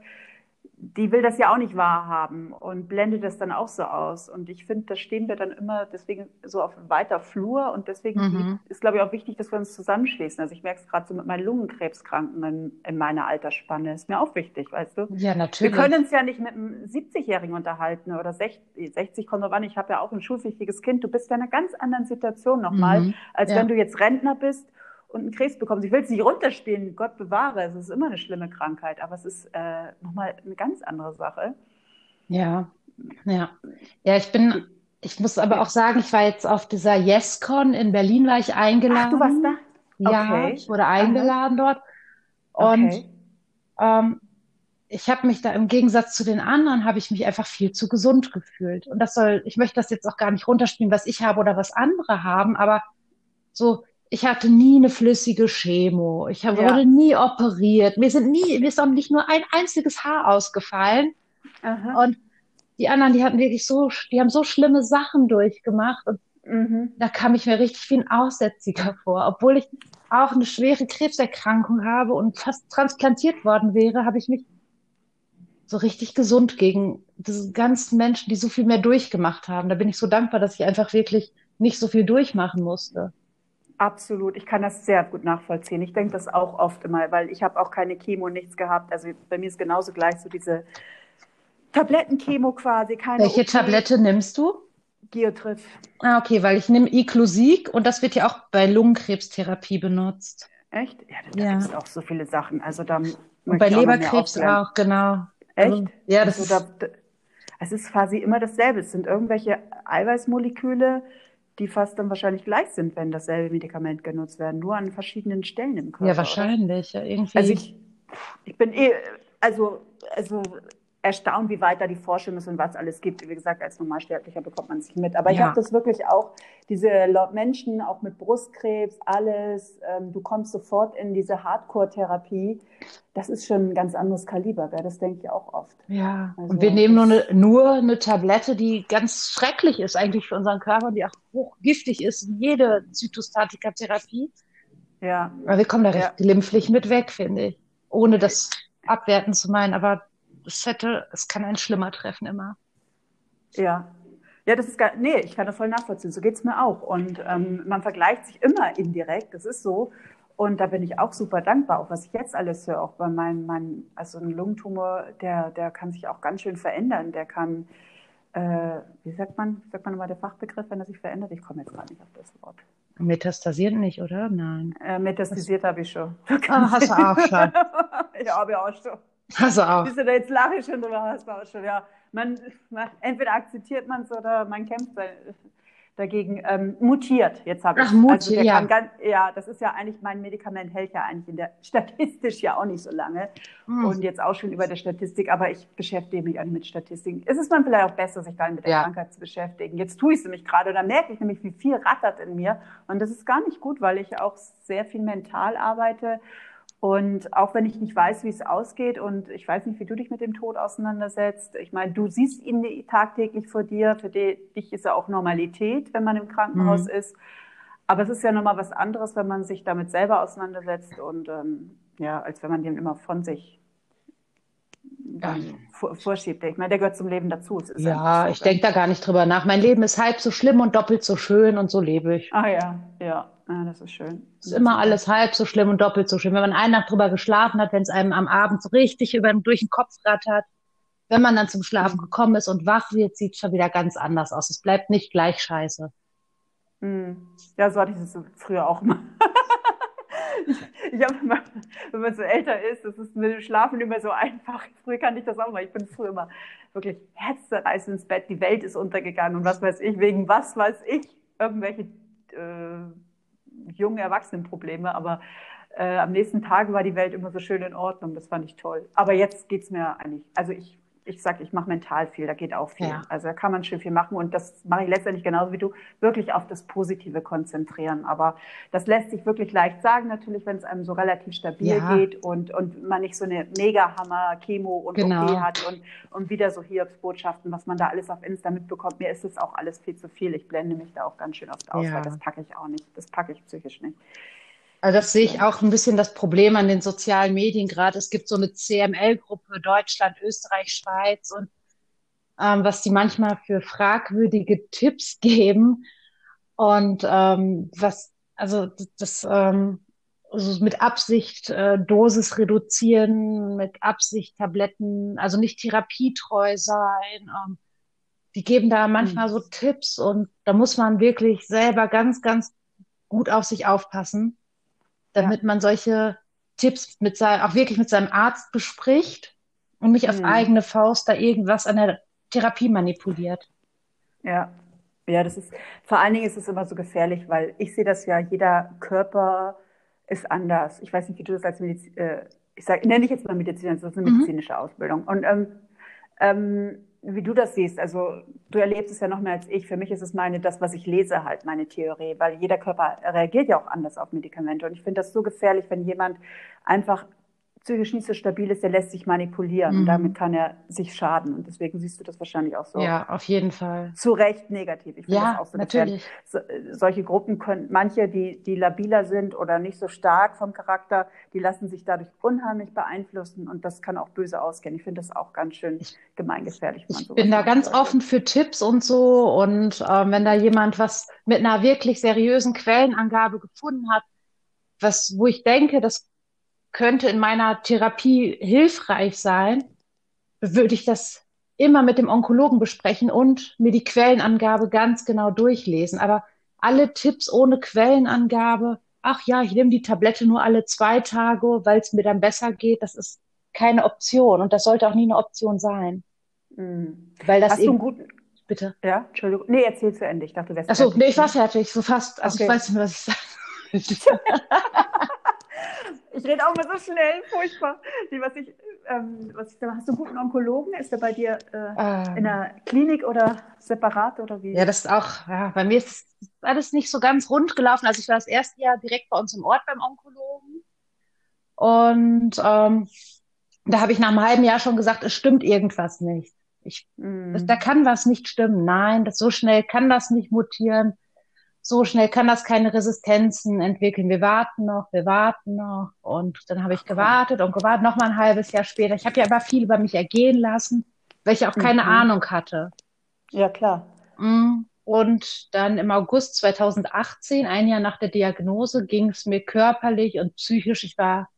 Die will das ja auch nicht wahrhaben und blendet das dann auch so aus. Und ich finde, da stehen wir dann immer deswegen so auf weiter Flur und deswegen mhm. ist, glaube ich, auch wichtig, dass wir uns zusammenschließen. Also ich merke es gerade so mit meinen Lungenkrebskranken in, in meiner Altersspanne. Ist mir auch wichtig, weißt du? Ja, Wir natürlich. können uns ja nicht mit einem 70-Jährigen unterhalten oder 60, 60 kommt drauf an. Ich habe ja auch ein schulpflichtiges Kind. Du bist ja in einer ganz anderen Situation nochmal, Mhm. als Ja, wenn du jetzt Rentner bist und einen Krebs bekommst. Ich will es nicht runterspielen, Gott bewahre. Es ist immer eine schlimme Krankheit, aber es ist äh, nochmal eine ganz andere Sache. ja, ja. Ja, ich bin, ich muss aber Ja. auch sagen, ich war jetzt auf dieser YesCon in Berlin, war ich Ach, du warst eingeladen. da? Ja, Okay. ich wurde Aha. eingeladen dort. Und Okay. ähm, ich habe mich da im Gegensatz zu den anderen, habe ich mich einfach viel zu gesund gefühlt. Und das soll, ich möchte das jetzt auch gar nicht runterspielen, was ich habe oder was andere haben, aber so, ich hatte nie eine flüssige Chemo. Ich hab- Ja. wurde nie operiert. Mir sind nie, mir ist auch nicht nur ein einziges Haar ausgefallen. Aha. Und die anderen, die hatten wirklich so, die haben so schlimme Sachen durchgemacht. Und Mhm. da kam ich mir richtig wie ein Aussätziger vor. Obwohl ich auch eine schwere Krebserkrankung habe und fast transplantiert worden wäre, habe ich mich so richtig gesund gegen diese ganzen Menschen, die so viel mehr durchgemacht haben. Da bin ich so dankbar, dass ich einfach wirklich nicht so viel durchmachen musste. Absolut, ich kann das sehr gut nachvollziehen. Ich denke das auch oft immer, weil ich habe auch keine Chemo, nichts gehabt. Also bei mir ist genauso gleich so diese Tablettenchemo quasi, keine Welche OP, Tablette nimmst du? Geotrif. Ah, okay, weil ich nehme Iclusig und das wird ja auch bei Lungenkrebstherapie benutzt. Echt? Ja, da, Ja. gibt es auch so viele Sachen. Also da Und bei auch Leberkrebs aufklären. auch, genau. Echt? Also, ja, das Also da, es ist quasi immer dasselbe. Es sind irgendwelche Eiweißmoleküle, die fast dann wahrscheinlich gleich sind, wenn dasselbe Medikament genutzt werden, nur an verschiedenen Stellen im Körper, ja, wahrscheinlich. Ja, Also irgendwie. ich, ich bin eh, also, also erstaunt, wie weit da die Forschung ist und was alles gibt. Wie gesagt, als Normalsterblicher bekommt man es nicht mit. Aber ich Ja. habe das wirklich auch, diese Menschen, auch mit Brustkrebs, alles, ähm, du kommst sofort in diese Hardcore-Therapie. Das ist schon ein ganz anderes Kaliber, gell? das denke ich auch oft. Ja, und Also wir nehmen nur eine, nur eine Tablette, die ganz schrecklich ist eigentlich für unseren Körper, die auch hochgiftig ist, wie jede Zytostatika-Therapie. ja, Aber wir kommen da ja, recht glimpflich mit weg, finde ich. Ohne das abwerten zu meinen, aber es hätte, es kann einen schlimmer treffen immer. ja. Ja, das ist gar, nee, ich kann das voll nachvollziehen. So geht's mir auch. Und ähm, man vergleicht sich immer indirekt, das ist so. Und da bin ich auch super dankbar, auch was ich jetzt alles höre, auch bei meinem, mein, also ein Lungentumor, der, der kann sich auch ganz schön verändern. Der kann, äh, wie sagt man, wie sagt man nochmal der Fachbegriff, wenn er sich verändert? Ich komme jetzt gerade nicht auf das Wort. Metastasieren nicht, oder? Nein. Äh, metastasiert habe ich schon. Ah, hast du auch schon. [LAUGHS] ja, habe ich auch schon. Auch. Siehst du, da jetzt lache ich schon drüber, hast du auch schon. Ja, man, man, entweder akzeptiert man es oder man kämpft da- dagegen. Ähm, mutiert, jetzt habe Ach, ich Also Mutti, der ja. ganz, ja, das ist ja eigentlich, mein Medikament hält ja eigentlich in der [LAUGHS] statistisch ja auch nicht so lange Hm. und jetzt auch schon über der Statistik, aber ich beschäftige mich auch nicht mit Statistiken. Es ist man vielleicht auch besser, sich gar nicht mit der Ja. Krankheit zu beschäftigen. Jetzt tue ich es nämlich gerade, da merke ich nämlich, wie viel rattert in mir und das ist gar nicht gut, weil ich auch sehr viel mental arbeite und auch wenn ich nicht weiß, wie es ausgeht und ich weiß nicht, wie du dich mit dem Tod auseinandersetzt. Ich meine, du siehst ihn tagtäglich vor dir. Für di- dich ist er auch Normalität, wenn man im Krankenhaus Mhm. ist. Aber es ist ja nochmal was anderes, wenn man sich damit selber auseinandersetzt und ähm, ja, als wenn man den immer von sich Ja. vor, vorschiebt. Ich meine, der gehört zum Leben dazu. Es ist einfach Ja, so, ich denke da gar nicht drüber nach. Mein Leben ist halb so schlimm und doppelt so schön und so lebe ich. Ah ja, ja, ja, das ist schön. Es ist immer alles halb so schlimm und doppelt so schlimm. Wenn man eine Nacht drüber geschlafen hat, wenn es einem am Abend so richtig über, durch den Kopf rattert, wenn man dann zum Schlafen gekommen ist und wach wird, sieht es schon wieder ganz anders aus. Es bleibt nicht gleich scheiße. Hm. Ja, so hatte ich es früher auch mal. [LAUGHS] Ich, Ich habe immer, wenn man so älter ist, das ist mit dem Schlafen immer so einfach. Früher kann ich das auch mal. Ich bin früher immer wirklich herzzerreißend ins Bett. Die Welt ist untergegangen und was weiß ich, wegen was weiß ich, irgendwelche äh, jungen Erwachsenenprobleme. Aber äh, am nächsten Tag war die Welt immer so schön in Ordnung. Das fand ich toll. Aber jetzt geht's mir eigentlich, also ich ich sage, ich mache mental viel, da geht auch viel. Ja. Also da kann man schön viel machen und das mache ich letztendlich genauso wie du, wirklich auf das Positive konzentrieren. Aber das lässt sich wirklich leicht sagen, natürlich, wenn es einem so relativ stabil ja. geht und, und man nicht so eine Mega-Hammer-Chemo und genau. OP hat und, und wieder so Hiobs-Botschaften, was man da alles auf Insta mitbekommt. Mir ist das auch alles viel zu viel. Ich blende mich da auch ganz schön oft aus, ja. weil das packe ich auch nicht. Das packe ich psychisch nicht. Also das sehe ich auch ein bisschen das Problem an den sozialen Medien gerade. Es gibt so eine CML-Gruppe Deutschland, Österreich, Schweiz und ähm, was die manchmal für fragwürdige Tipps [LAUGHS] geben und ähm, was also das, ähm, also mit Absicht äh, Dosis reduzieren, mit Absicht Tabletten, also nicht therapietreu sein. Ähm, die geben da manchmal mhm. so Tipps und da muss man wirklich selber ganz, ganz gut auf sich aufpassen damit ja. man solche Tipps mit sein, auch wirklich mit seinem Arzt bespricht und nicht auf mhm. eigene Faust da irgendwas an der Therapie manipuliert. Ja, ja, das ist, vor allen Dingen ist es immer so gefährlich, weil ich sehe das ja, jeder Körper ist anders. Ich weiß nicht, wie du das als Medizin, äh, ich sage, nenne ich jetzt mal Medizin, das ist eine mhm. medizinische mhm. Ausbildung. Und ähm, ähm, wie du das siehst. Also du erlebst es ja noch mehr als ich. Für mich ist es meine, das, was ich lese, halt meine Theorie, weil jeder Körper reagiert ja auch anders auf Medikamente. Und ich finde das so gefährlich, wenn jemand einfach psychisch nicht so stabil ist, der lässt sich manipulieren mhm. und damit kann er sich schaden. Und deswegen siehst du das wahrscheinlich auch so. Ja, auf jeden Fall. Zu Recht negativ. Ich finde ja, das auch so natürlich. So, solche Gruppen können, manche, die, die labiler sind oder nicht so stark vom Charakter, die lassen sich dadurch unheimlich beeinflussen und das kann auch böse ausgehen. Ich finde das auch ganz schön gemeingefährlich. Ich bin da ganz sollte. offen für Tipps und so und ähm, wenn da jemand was mit einer wirklich seriösen Quellenangabe gefunden hat, was, wo ich denke, das könnte in meiner Therapie hilfreich sein, würde ich das immer mit dem Onkologen besprechen und mir die Quellenangabe ganz genau durchlesen. Aber alle Tipps ohne Quellenangabe, ach ja, ich nehme die Tablette nur alle zwei Tage, weil es mir dann besser geht, das ist keine Option und das sollte auch nie eine Option sein. Mhm. Weil das Hast eben, du einen guten, bitte. Ja, Entschuldigung. Nee, erzähl zu Ende. Ich dachte, du wärst Achso, nee, ich war fertig, so fast. Also okay. ich weiß nicht mehr, was ich sage. [LAUGHS] [LAUGHS] [LAUGHS] Ich rede auch mal so schnell, furchtbar. Die, was ich, ähm, was ich, hast du einen guten Onkologen? Ist der bei dir äh, ähm, in der Klinik oder separat oder wie? Ja, das ist auch, ja, bei mir ist alles nicht so ganz rund gelaufen. Also ich war das erste Jahr direkt bei uns im Ort beim Onkologen. Und ähm, da habe ich nach einem halben Jahr schon gesagt, es stimmt irgendwas nicht. Ich, mm. da kann was nicht stimmen. Nein, das so schnell kann das nicht mutieren so schnell kann das keine Resistenzen entwickeln. Wir warten noch, wir warten noch. Und dann habe ich gewartet und gewartet, noch mal ein halbes Jahr später. Ich habe ja aber viel über mich ergehen lassen, weil ich auch keine mhm. Ahnung hatte. Ja, klar. Mm. Und dann im August 2018, ein Jahr nach der Diagnose, ging es mir körperlich und psychisch. Ich war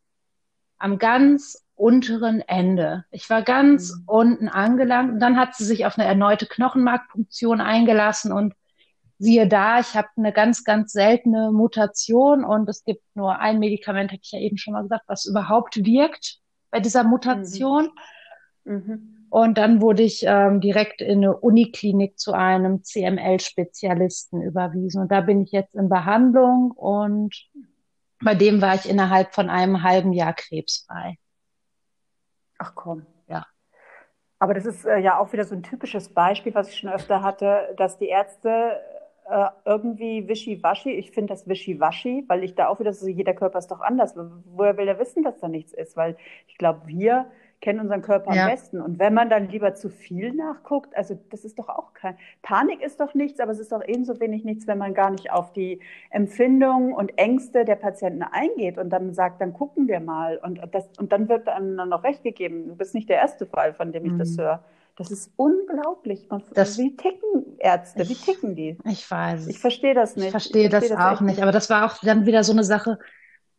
am ganz unteren Ende. Ich war ganz mhm. unten angelangt und dann hat sie sich auf eine erneute Knochenmarkpunktion eingelassen und siehe da, ich habe eine ganz, ganz seltene Mutation und es gibt nur ein Medikament, hatte ich ja eben schon mal gesagt, was überhaupt wirkt bei dieser Mutation. Mhm. Mhm. Und dann wurde ich ähm, direkt in eine Uniklinik zu einem CML-Spezialisten überwiesen. Und da bin ich jetzt in Behandlung und bei dem war ich innerhalb von einem halben Jahr krebsfrei. Ach komm. Ja. Aber das ist äh, ja auch wieder so ein typisches Beispiel, was ich schon öfter hatte, dass die Ärzte äh, irgendwie wischiwaschi. Ich finde das wischiwaschi, weil ich da auch wieder so, jeder Körper ist doch anders. Woher will er wissen, dass da nichts ist? Weil ich glaube, wir kennen unseren Körper ja. am besten. Und wenn man dann lieber zu viel nachguckt, also das ist doch auch kein, Panik ist doch nichts, aber es ist doch ebenso wenig nichts, wenn man gar nicht auf die Empfindungen und Ängste der Patienten eingeht und dann sagt, dann gucken wir mal. Und, das, und dann wird einem dann noch recht gegeben. Du bist nicht der erste Fall, von dem ich mhm. das höre. Das ist unglaublich. Das, wie ticken Ärzte? Wie ticken die? Ich weiß. Ich verstehe das nicht. Ich verstehe das, das, auch nicht. Aber das war auch dann wieder so eine Sache,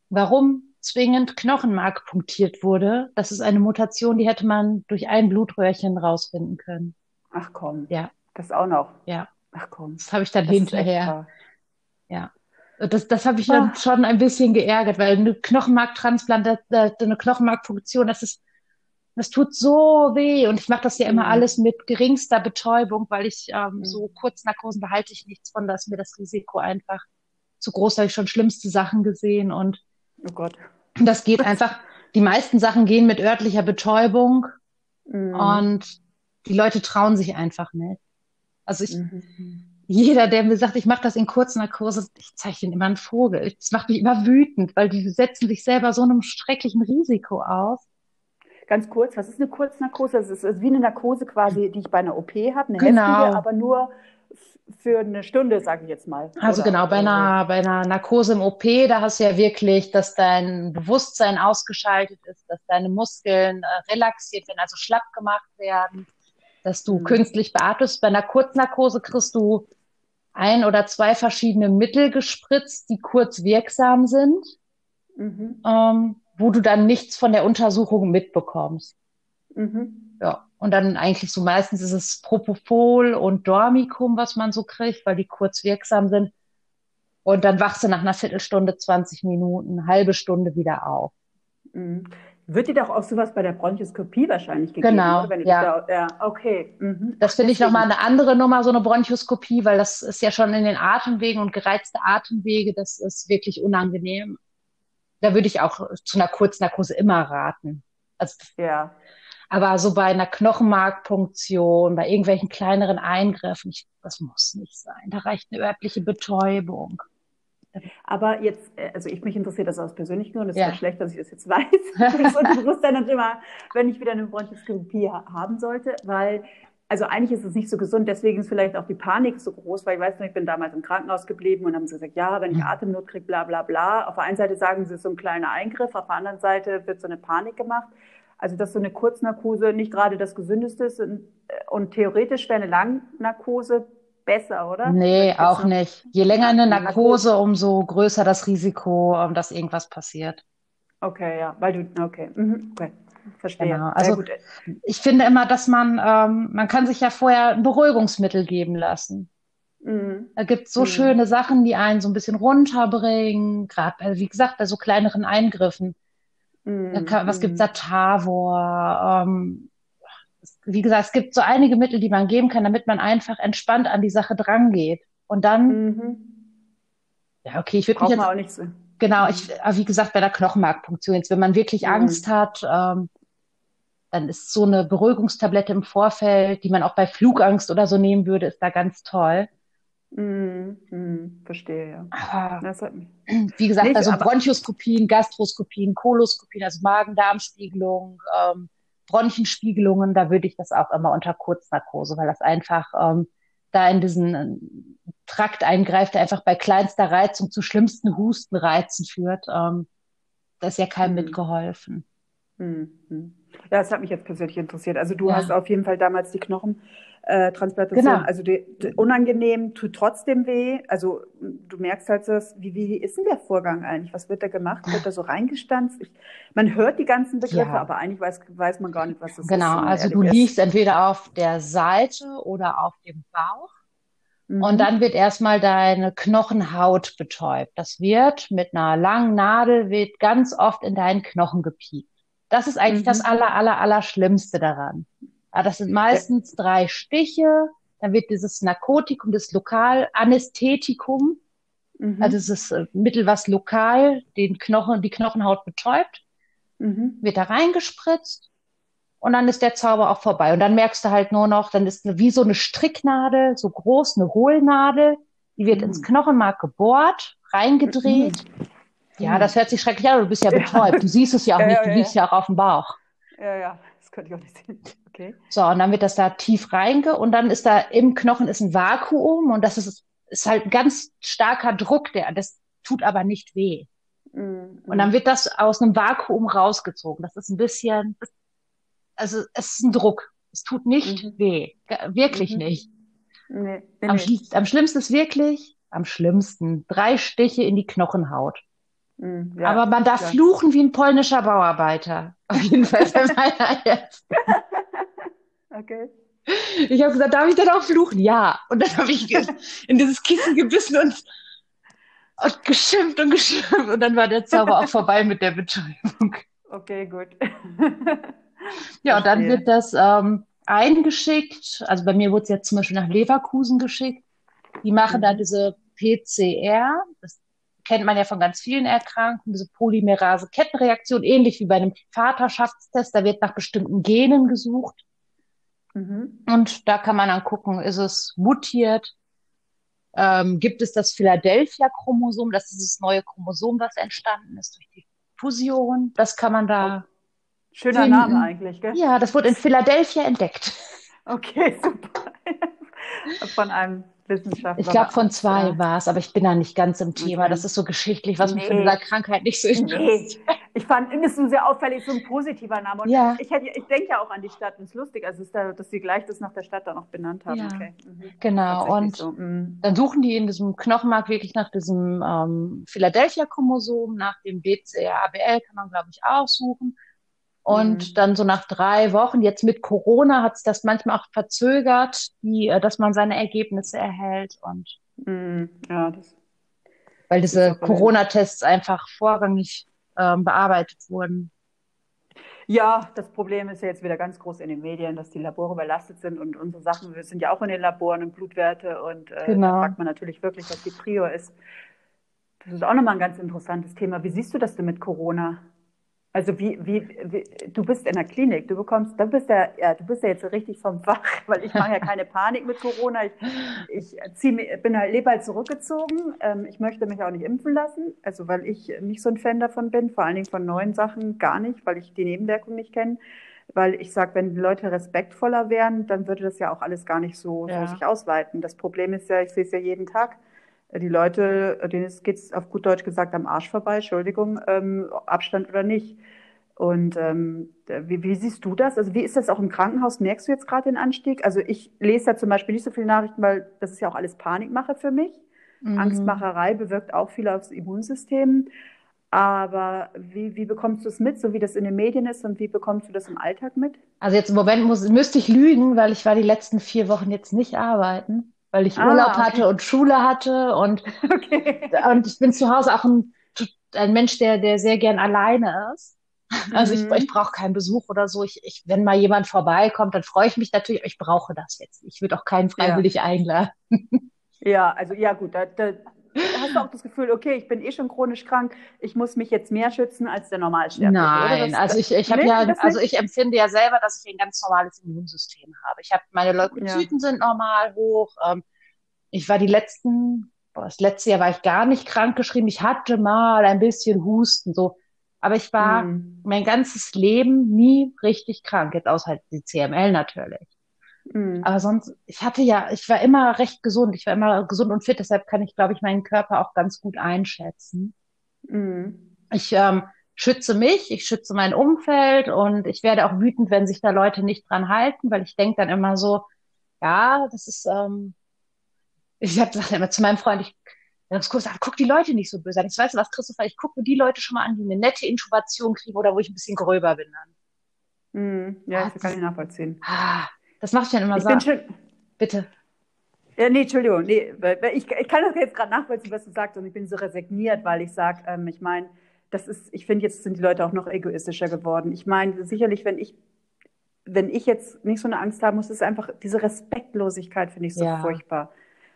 warum zwingend Knochenmark punktiert wurde. Das ist eine Mutation, die hätte man durch ein Blutröhrchen rausfinden können. Ach komm. Ja. Das auch noch. Ja. Ach komm. Das habe ich dann das hinterher. Ja. Das, das habe ich dann schon ein bisschen geärgert, weil eine Knochenmarktransplantation, eine Knochenmarkfunktion, das ist, das tut so weh und ich mache das ja immer mhm. alles mit geringster Betäubung, weil ich ähm, mhm. so Kurznarkosen behalte ich nichts von, da ist mir das Risiko einfach zu groß, habe ich schon schlimmste Sachen gesehen und oh Gott. das geht [LAUGHS] einfach, die meisten Sachen gehen mit örtlicher Betäubung mhm. und die Leute trauen sich einfach nicht. Also ich, mhm. jeder, der mir sagt, ich mache das in Kurznarkose, ich zeichne immer einen Vogel. Das macht mich immer wütend, weil die setzen sich selber so einem schrecklichen Risiko aus. Ganz kurz, was ist eine Kurznarkose? Das ist wie eine Narkose quasi, die ich bei einer OP habe, eine genau. heftige, aber nur für eine Stunde, sage ich jetzt mal. Also genau, bei einer, bei einer Narkose im OP, da hast du ja wirklich, dass dein Bewusstsein ausgeschaltet ist, dass deine Muskeln äh, relaxiert werden, also schlapp gemacht werden, dass du mhm. künstlich beatmest. Bei einer Kurznarkose kriegst du ein oder zwei verschiedene Mittel gespritzt, die kurz wirksam sind. Mhm. Ähm, wo du dann nichts von der Untersuchung mitbekommst. Mhm. Ja, und dann eigentlich so meistens ist es Propofol und Dormicum, was man so kriegt, weil die kurz wirksam sind. Und dann wachst du nach einer Viertelstunde, 20 Minuten, eine halbe Stunde wieder auf. Mhm. Wird dir doch auch sowas bei der Bronchoskopie wahrscheinlich gegeben? Genau, ja. Da, ja. Okay. Mhm. Das finde ich nochmal eine andere Nummer, so eine Bronchoskopie, weil das ist ja schon in den Atemwegen und gereizte Atemwege, das ist wirklich unangenehm da würde ich auch zu einer Kurznarkose immer raten. Also, ja. Aber so bei einer Knochenmarkpunktion, bei irgendwelchen kleineren Eingriffen, ich, das muss nicht sein. Da reicht eine örtliche Betäubung. Aber jetzt, äh, also ich mich interessiert das aus persönlichen Gründen, es ja. ist ja schlecht, dass ich das jetzt weiß. [LAUGHS] das Bewusstsein dann immer, wenn ich wieder eine Bronchoskopie haben sollte, weil also eigentlich ist es nicht so gesund, deswegen ist vielleicht auch die Panik so groß, weil ich weiß noch, ich bin damals im Krankenhaus geblieben und haben sie gesagt, ja, wenn ich Atemnot kriege, bla bla bla. Auf der einen Seite sagen sie, es ist so ein kleiner Eingriff, auf der anderen Seite wird so eine Panik gemacht. Also dass so eine Kurznarkose nicht gerade das Gesündeste ist und, und theoretisch wäre eine Langnarkose besser, oder? Nee, auch nicht. Je länger eine Narkose, umso größer das Risiko, dass irgendwas passiert. Okay, ja, weil du, okay, mhm, okay. Verstehe. Genau. Also ich finde immer, dass man, ähm, man kann sich ja vorher ein Beruhigungsmittel geben lassen. Mhm. Da gibt so mhm. schöne Sachen, die einen so ein bisschen runterbringen, gerade wie gesagt, bei so kleineren Eingriffen. Mhm. Kann, was gibt's da? Mhm. Tavor. Ähm, wie gesagt, es gibt so einige Mittel, die man geben kann, damit man einfach entspannt an die Sache drangeht. Und dann, mhm. ja, okay, ich würde mich jetzt, auch nicht so. Genau, ich, wie gesagt, bei der Knochenmarkpunktion, jetzt, wenn man wirklich mhm. Angst hat, ähm, dann ist so eine Beruhigungstablette im Vorfeld, die man auch bei Flugangst oder so nehmen würde, ist da ganz toll. Mm, mm, verstehe, ja. Aber, [CLEARS THROAT] wie gesagt, nicht, also Bronchoskopien, Gastroskopien, Koloskopien, also Magen-Darm-Spiegelung, ähm, Bronchenspiegelungen, da würde ich das auch immer unter Kurznarkose, weil das einfach ähm, da in diesen Trakt eingreift, der einfach bei kleinster Reizung zu schlimmsten Hustenreizen führt. Ähm, da ist ja keinem mhm. mitgeholfen. Mhm. Ja, das hat mich jetzt persönlich interessiert. Also du ja. hast auf jeden Fall damals die Knochentransplantation, genau. also die, die, unangenehm, tut trotzdem weh. Also du merkst halt das, wie, wie ist denn der Vorgang eigentlich? Was wird da gemacht? Wird da so reingestanzt? Ich, man hört die ganzen Begriffe, ja. aber eigentlich weiß, weiß man gar nicht, was das genau. ist. Genau, also du liegst entweder auf der Seite oder auf dem Bauch. Mhm. Und dann wird erstmal deine Knochenhaut betäubt. Das wird mit einer langen Nadel, wird ganz oft in deinen Knochen gepiekt. Das ist eigentlich mhm. das aller, aller, aller Schlimmste daran. Ja, das sind meistens drei Stiche. Dann wird dieses Narkotikum, das Lokalanästhetikum, mhm. also dieses äh, Mittel, was lokal den Knochen, die Knochenhaut betäubt, mhm. wird da reingespritzt. Und dann ist der Zauber auch vorbei. Und dann merkst du halt nur noch, dann ist wie so eine Stricknadel, so groß, eine Hohlnadel, die wird mhm. ins Knochenmark gebohrt, reingedreht. Mhm. Ja, das hört sich schrecklich an, du bist ja betäubt. Du siehst es ja auch ja, nicht, ja, du liegst ja. ja auch auf dem Bauch. Ja, ja, das könnte ich auch nicht sehen. [LAUGHS] Okay. So, und dann wird das da tief reinge und dann ist da im Knochen ist ein Vakuum und das ist, ist halt ein ganz starker Druck, der, das tut aber nicht weh. Mhm. Und dann wird das aus einem Vakuum rausgezogen. Das ist ein bisschen, also es ist ein Druck. Es tut nicht mhm. weh. Wirklich mhm. nicht. Nee, nee, am, nee. am schlimmsten ist wirklich, am schlimmsten, drei Stiche in die Knochenhaut. Mm, ja, Aber man darf ja. fluchen wie ein polnischer Bauarbeiter. Auf jeden Fall bei meiner [LAUGHS] jetzt. Okay. Ich habe gesagt, darf ich denn auch fluchen? Ja. Und dann habe ich in dieses Kissen gebissen und Und geschimpft und geschimpft. Und dann war der Zauber auch vorbei mit der Betäubung. Okay, gut. [LAUGHS] ja, und dann wird das ähm, eingeschickt. Also bei mir wurde es jetzt zum Beispiel nach Leverkusen geschickt. Die machen mhm. da diese PCR. Das kennt man ja von ganz vielen Erkrankungen, diese Polymerase-Kettenreaktion, ähnlich wie bei einem Vaterschaftstest. Da wird nach bestimmten Genen gesucht. Mhm. Und da kann man dann gucken, ist es mutiert? Ähm, gibt es das Philadelphia-Chromosom? Das ist das neue Chromosom, was entstanden ist durch die Fusion. Das kann man da. Schöner finden. Name eigentlich, gell? Ja, das wurde in [LAUGHS] Philadelphia entdeckt. Okay, super. [LAUGHS] Von einem Wissenschaftler. Ich glaube, von zwei ja. war es, aber ich bin da nicht ganz im Thema. Okay. Das ist so geschichtlich, was nee. mich von dieser Krankheit nicht so interessiert. Nee. Ich fand, es ist sehr auffällig, so ein positiver Name. Und ja. ich, hätte, ich denke ja auch an die Stadt, und es ist lustig, also ist da, dass sie gleich das nach der Stadt da noch benannt haben. Ja. Okay. Mhm. Genau, und so. mhm. dann suchen die in diesem Knochenmark wirklich nach diesem ähm, Philadelphia-Chromosom, nach dem BCR-ABL kann man, glaube ich, auch suchen. Und mhm. dann so nach drei Wochen, jetzt mit Corona hat es das manchmal auch verzögert, die, äh, dass man seine Ergebnisse erhält. Und mhm. ja, das weil diese Corona-Tests einfach vorrangig ähm, bearbeitet wurden. Ja, das Problem ist ja jetzt wieder ganz groß in den Medien, dass die Labore überlastet sind und unsere Sachen, wir sind ja auch in den Laboren und Blutwerte und äh, genau. da fragt man natürlich wirklich, was die Prio ist. Das ist auch nochmal ein ganz interessantes Thema. Wie siehst du das denn mit Corona? Also wie, wie, wie, du bist in der Klinik, du bekommst, du bist ja, ja, du bist ja jetzt richtig vom Fach, [LAUGHS] weil ich mache ja keine Panik mit Corona. Ich, ich zieh, bin halt lebe halt zurückgezogen. Ähm, ich möchte mich auch nicht impfen lassen, also weil ich nicht so ein Fan davon bin, vor allen Dingen von neuen Sachen gar nicht, weil ich die Nebenwirkungen nicht kenne. Weil ich sage, wenn die Leute respektvoller wären, dann würde das ja auch alles gar nicht so, ja. so sich ausweiten. Das Problem ist ja, ich sehe es ja jeden Tag die Leute, denen geht es auf gut Deutsch gesagt am Arsch vorbei, Entschuldigung, ähm, Abstand oder nicht. Und ähm, wie, wie, siehst du das? Also wie ist das auch im Krankenhaus? Merkst du jetzt gerade den Anstieg? Also ich lese da zum Beispiel nicht so viele Nachrichten, weil das ist ja auch alles Panikmache für mich. Mhm. Angstmacherei bewirkt auch viel aufs Immunsystem. Aber wie, wie bekommst du es mit, so wie das in den Medien ist und wie bekommst du das im Alltag mit? Also jetzt im Moment muss, müsste ich lügen, weil ich war die letzten vier Wochen jetzt nicht arbeiten weil ich ah, Urlaub okay. hatte und Schule hatte und, [LAUGHS] okay. und ich bin zu Hause auch ein, ein Mensch, der, der sehr gern alleine ist. Also mhm. ich, ich brauche keinen Besuch oder so. Ich, ich, wenn mal jemand vorbeikommt, dann freue ich mich natürlich, ich brauche das jetzt. Ich würde auch keinen freiwillig ja. einladen. Ja, also ja gut, da, da, hast du auch das Gefühl, okay, ich bin eh schon chronisch krank, ich muss mich jetzt mehr schützen als der Normalsterbliche? Nein, also ich, ich habe ja, also ich empfinde ja selber, dass ich ein ganz normales Immunsystem habe. Ich habe meine Leukozyten ja. sind normal hoch. Ähm, ich war die letzten, boah, das letzte Jahr war ich gar nicht krank geschrieben. Ich hatte mal ein bisschen Husten, so. Aber ich war mhm. mein ganzes Leben nie richtig krank. Jetzt außer halt die CML natürlich. Mhm. Aber sonst, ich hatte ja, ich war immer recht gesund. Ich war immer gesund und fit. Deshalb kann ich, glaube ich, meinen Körper auch ganz gut einschätzen. Mhm. Ich ähm, schütze mich, ich schütze mein Umfeld und ich werde auch wütend, wenn sich da Leute nicht dran halten, weil ich denke dann immer so, ja, das ist, ähm, ich habe gesagt immer zu meinem Freund, ich gesagt, guck die Leute nicht so böse an. Ich weiß was, Christopher, ich gucke die Leute schon mal an, die eine nette Intubation kriegen oder wo ich ein bisschen gröber bin dann. Mm, ja, das kann ich nachvollziehen. Ah, das mache ich dann immer ich so. Bin schön. Bitte. Ja, nee, Entschuldigung. Nee, ich, ich kann das jetzt gerade nachvollziehen, was du sagst, und ich bin so resigniert, weil ich sage, ähm, ich meine, das ist, ich finde, jetzt sind die Leute auch noch egoistischer geworden. Ich meine, sicherlich, wenn ich, wenn ich jetzt nicht so eine Angst haben muss, ist einfach diese Respektlosigkeit, finde ich so ja. furchtbar.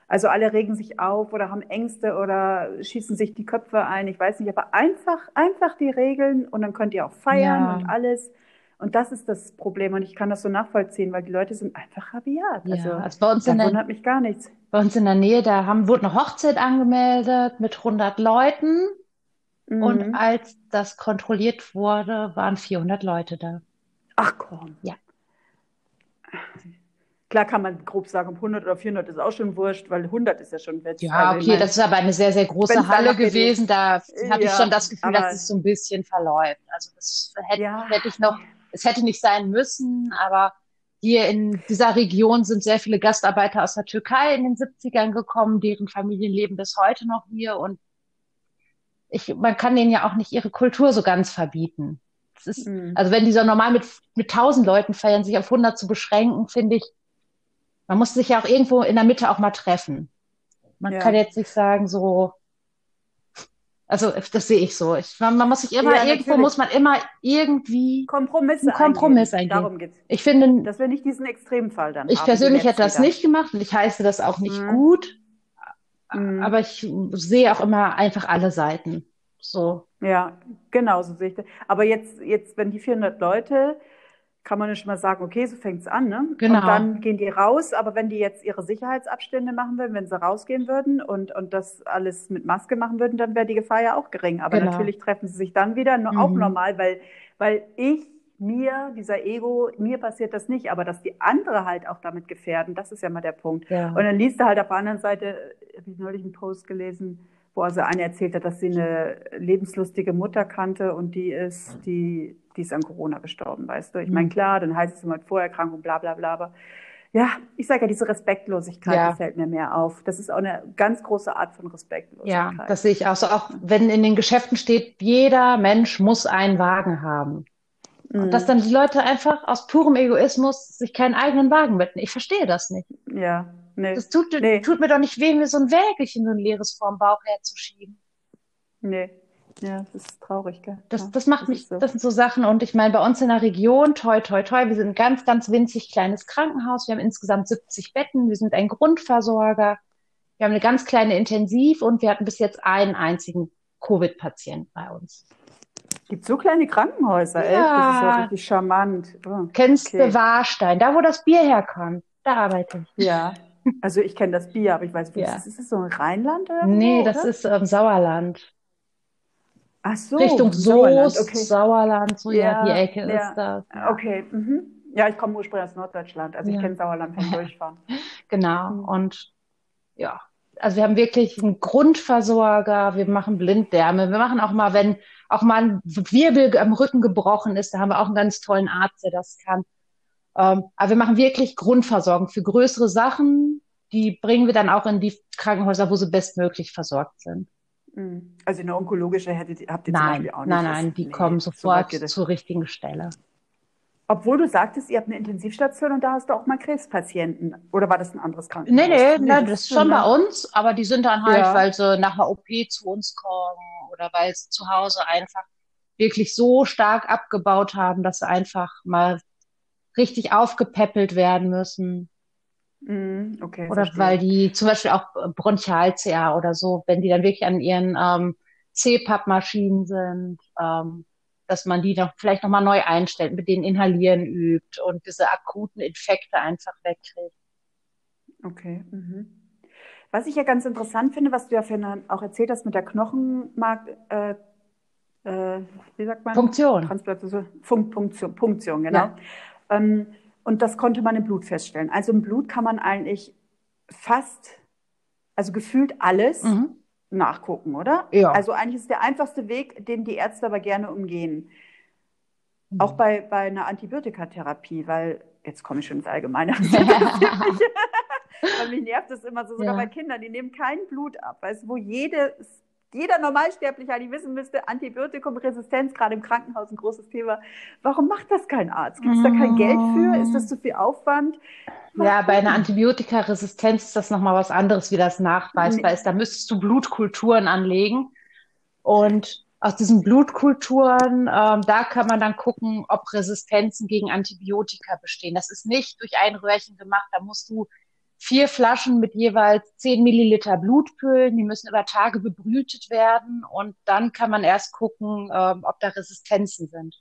Also alle regen sich auf oder haben Ängste oder schießen sich die Köpfe ein, ich weiß nicht, aber einfach, einfach die Regeln und dann könnt ihr auch feiern ja. und alles. Und das ist das Problem und ich kann das so nachvollziehen, weil die Leute sind einfach rabiat. Ja, also, also bei uns in der, wundert mich gar nichts. Bei uns in der Nähe, da haben, wurde eine Hochzeit angemeldet mit 100 Leuten mhm. und als das kontrolliert wurde, waren 400 Leute da. Ach komm. Ja. Klar kann man grob sagen, ob 100 oder 400 ist auch schon wurscht, weil 100 ist ja schon Witz. Ja, also, okay, meine, das ist aber eine sehr, sehr große Halle gewesen. Da habe ich schon das Gefühl, dass es so ein bisschen verläuft. Also das hätte, ja. hätte ich noch, es hätte nicht sein müssen, aber hier in dieser Region sind sehr viele Gastarbeiter aus der Türkei in den 70ern gekommen, deren Familien leben bis heute noch hier und ich, man kann denen ja auch nicht ihre Kultur so ganz verbieten. Ist, mhm. Also wenn die so normal mit, mit 1000 Leuten feiern, sich auf 100 zu beschränken, finde ich, man muss sich ja auch irgendwo in der Mitte auch mal treffen. Man ja. kann jetzt nicht sagen, so, Also das sehe ich so. Ich, man, man, muss sich immer, ja, irgendwo muss man immer irgendwie Kompromisse einen Kompromiss eingehen. eingehen. Darum geht's. Ich finde, dass wir nicht diesen Extremfall dann Ich haben, persönlich hätte das wieder. nicht gemacht und ich heiße das auch nicht mhm. gut. Mhm. Aber ich sehe auch immer einfach alle Seiten. So. Ja, genau so sehe ich das. Aber jetzt, jetzt, wenn die 400 Leute kann man nicht mal sagen, okay, so fängt es an, ne? Genau. Und dann gehen die raus, aber wenn die jetzt ihre Sicherheitsabstände machen würden, wenn sie rausgehen würden und, und das alles mit Maske machen würden, dann wäre die Gefahr ja auch gering. Aber genau. natürlich treffen sie sich dann wieder, mhm. auch normal, weil, weil ich mir, dieser Ego, mir passiert das nicht, aber dass die andere halt auch damit gefährden, das ist ja mal der Punkt. Ja. Und dann liest du halt auf der anderen Seite, habe ich neulich einen Post gelesen, wo also eine erzählt hat, dass sie eine lebenslustige Mutter kannte und die ist, die die ist an Corona gestorben, weißt du. Ich meine, mhm. klar, dann heißt es immer Vorerkrankung, bla bla bla, aber ja, ich sage ja, diese Respektlosigkeit ja. fällt mir mehr auf. Das ist auch eine ganz große Art von Respektlosigkeit. Ja, das sehe ich auch so. Auch wenn in den Geschäften steht, jeder Mensch muss einen Wagen haben. Mhm. Und dass dann die Leute einfach aus purem Egoismus sich keinen eigenen Wagen mitnehmen. Ich verstehe das nicht. Ja, nee. Das tut, nee. tut mir doch nicht weh, mir so ein Wägelchen, so ein leeres vorm Bauch herzuschieben. Nee, ja, das ist traurig, gell? Das, das macht das mich, so. das sind so Sachen. Und ich meine, bei uns in der Region, toi, toi, toi, wir sind ein ganz, ganz winzig kleines Krankenhaus. Wir haben insgesamt 70 Betten. Wir sind ein Grundversorger. Wir haben eine ganz kleine Intensiv und wir hatten bis jetzt einen einzigen Covid-Patienten bei uns. Gibt so kleine Krankenhäuser, ja. ey? Das ist ja richtig charmant. Oh, Kennst okay. du Warstein, da wo das Bier herkommt? Da arbeite ich. Ja. Also ich kenne das Bier, aber ich weiß nicht, ja. ist, das so ein Rheinland oder? Nee, das oder? ist ähm, Sauerland. Ach so, Richtung Soest, okay. Sauerland, so ja, ja die Ecke ja. ist das. Okay. Mhm. Ja, ich komme ursprünglich aus Norddeutschland. Also ich kenne Sauerland vom Durchfahren. [LAUGHS] genau. Mhm. Und ja, also wir haben wirklich einen Grundversorger, wir machen Blinddärme, wir machen auch mal, wenn auch mal ein Wirbel am Rücken gebrochen ist, da haben wir auch einen ganz tollen Arzt, der das kann. Ähm, aber wir machen wirklich Grundversorgung für größere Sachen, die bringen wir dann auch in die Krankenhäuser, wo sie bestmöglich versorgt sind. Mhm. Also eine onkologische hättet, habt ihr nein, zum Beispiel auch nicht? Nein, nein, die nee, kommen sofort so zur richtigen Stelle. Obwohl du sagtest, ihr habt eine Intensivstation und da hast du auch mal Krebspatienten. Oder war das ein anderes Krankenhaus? Nee, nee, nee das ist schon bei uns, aber die sind dann halt, ja. weil sie nach einer OP zu uns kommen oder weil sie zu Hause einfach wirklich so stark abgebaut haben, dass sie einfach mal richtig aufgepäppelt werden müssen. Mhm, okay, oder verstehe. weil die zum Beispiel auch Bronchial-CA oder so, wenn die dann wirklich an ihren ähm, CPAP-Maschinen sind, ähm, dass man die noch vielleicht nochmal neu einstellt, mit denen inhalieren übt und diese akuten Infekte einfach wegkriegt. Okay. Mhm. Was ich ja ganz interessant finde, was du ja vorhin auch erzählt hast mit der Knochenmark, äh, äh, wie sagt man? Funktion. Transplantation, Fun Punktion, Punktion, genau. Ja. Ähm, und das konnte man im Blut feststellen. Also im Blut kann man eigentlich fast, also gefühlt alles mhm. nachgucken, oder? Ja. Also eigentlich ist der einfachste Weg, den die Ärzte aber gerne umgehen. Mhm. Auch bei, bei einer Antibiotikatherapie, weil, jetzt komme ich schon ins Allgemeine. [LAUGHS] [LAUGHS] Weil mich nervt das immer so, sogar ja. bei Kindern, die nehmen kein Blut ab, weißt wo jedes jeder Normalsterbliche eigentlich wissen müsste, Antibiotikumresistenz, gerade im Krankenhaus ein großes Thema. Warum macht das kein Arzt? Gibt es da kein Geld für? Ist das zu viel Aufwand? Ja, bei einer Antibiotikaresistenz ist das nochmal was anderes, wie das nachweisbar ist. Da müsstest du Blutkulturen anlegen. Und aus diesen Blutkulturen, ähm, da kann man dann gucken, ob Resistenzen gegen Antibiotika bestehen. Das ist nicht durch ein Röhrchen gemacht. Da musst du vier Flaschen mit jeweils zehn Milliliter Blutpüllen. Die müssen über Tage bebrütet werden und dann kann man erst gucken, ähm, ob da Resistenzen sind.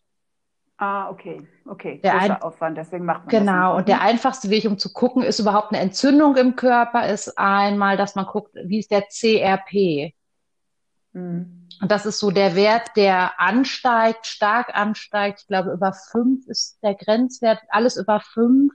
Ah, okay, okay. Der Großer ein Aufwand, deswegen macht man Genau, das und der einfachste Weg, um zu gucken, ist überhaupt eine Entzündung im Körper, ist einmal, dass man guckt, wie ist der CRP. Mhm. Und das ist so der Wert, der ansteigt, stark ansteigt. Ich glaube, über fünf ist der Grenzwert. Alles über fünf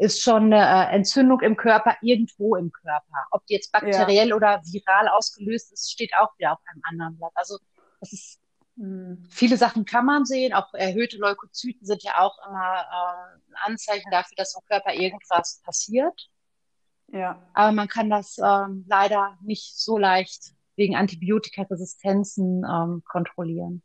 ist schon eine äh, Entzündung im Körper irgendwo im Körper. Ob die jetzt bakteriell ja. oder viral ausgelöst ist, steht auch wieder auf einem anderen Blatt. Also das ist hm, Viele Sachen kann man sehen, auch erhöhte Leukozyten sind ja auch immer äh, ein Anzeichen dafür, dass im Körper irgendwas passiert. Ja. Aber man kann das ähm, leider nicht so leicht wegen Antibiotikaresistenzen ähm, kontrollieren.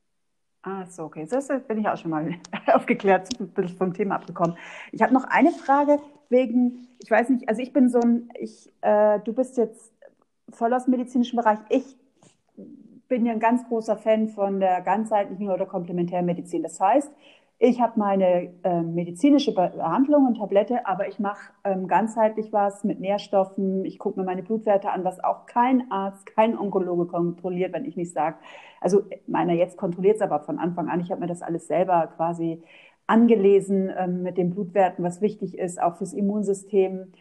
Ah, so, okay. Das bin ich auch schon mal [LAUGHS] aufgeklärt, ein bisschen vom Thema abgekommen. Ich habe noch eine Frage wegen, ich weiß nicht, also ich bin so ein, ich, äh, du bist jetzt voll aus dem medizinischen Bereich. Ich bin ja ein ganz großer Fan von der ganzheitlichen oder Komplementärmedizin. Das heißt, ich habe meine äh, medizinische Behandlung und Tablette, aber ich mache ähm, ganzheitlich was mit Nährstoffen. Ich gucke mir meine Blutwerte an, was auch kein Arzt, kein Onkologe kontrolliert, wenn ich nicht sage. Also meiner jetzt kontrolliert es aber von Anfang an. Ich habe mir das alles selber quasi angelesen ähm, mit den Blutwerten, was wichtig ist, auch fürs Immunsystem.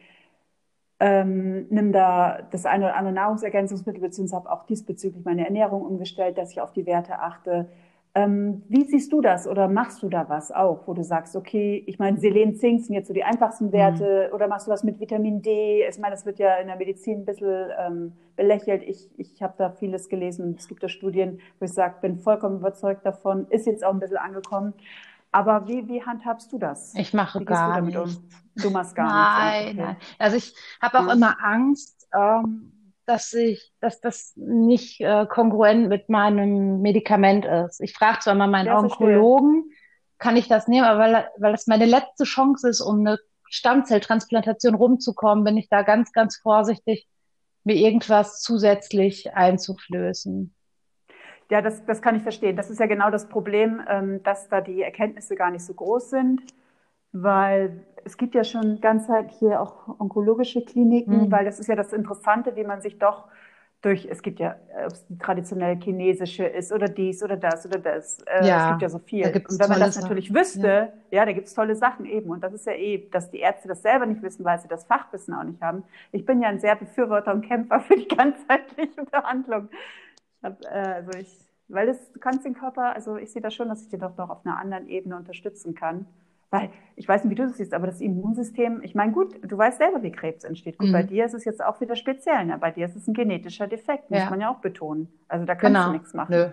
Ähm, nimm da das eine oder andere Nahrungsergänzungsmittel, beziehungsweise habe auch diesbezüglich meine Ernährung umgestellt, dass ich auf die Werte achte. Ähm, wie siehst du das oder machst du da was auch, wo du sagst, okay, ich meine, Selen, Zink sind jetzt so die einfachsten Werte mhm. oder machst du was mit Vitamin D? Ich meine, das wird ja in der Medizin ein bisschen ähm, belächelt. Ich, ich habe da vieles gelesen. Es gibt da Studien, wo ich sage, bin vollkommen überzeugt davon, ist jetzt auch ein bisschen angekommen. Aber wie, wie handhabst du das? Ich mache wie gar nichts. Um? Du machst gar nein, nichts. Nein, nein. Also ich habe auch ja. immer Angst, ähm, dass ich, dass das nicht äh, kongruent mit meinem Medikament ist. Ich frage zwar mal meinen ja, Onkologen, kann ich das nehmen, aber weil, weil das meine letzte Chance ist, um eine Stammzelltransplantation rumzukommen, bin ich da ganz, ganz vorsichtig, mir irgendwas zusätzlich einzuflößen. Ja, das, das kann ich verstehen. Das ist ja genau das Problem, ähm, dass da die Erkenntnisse gar nicht so groß sind weil es gibt ja schon ganzheitliche auch onkologische Kliniken, mhm. weil das ist ja das Interessante, wie man sich doch durch, es gibt ja, ob es die traditionelle chinesische ist oder dies oder das oder das, äh, ja, es gibt ja so viel. Und wenn man das natürlich Sachen. wüsste, ja, ja da gibt es tolle Sachen eben. Und das ist ja eh, dass die Ärzte das selber nicht wissen, weil sie das Fachwissen auch nicht haben. Ich bin ja ein sehr Befürworter und Kämpfer für die [LAUGHS] ganzheitliche Behandlung. Ich hab, äh, also ich, weil das, du kannst den Körper, also ich sehe das schon, dass ich den doch noch auf einer anderen Ebene unterstützen kann. Weil ich weiß nicht, wie du das siehst, aber das Immunsystem, ich meine, gut, du weißt selber, wie Krebs entsteht. Gut, mhm. bei dir ist es jetzt auch wieder speziell. Ne? Bei dir ist es ein genetischer Defekt, muss ja. man ja auch betonen. Also da kannst genau. du nichts machen. Nö.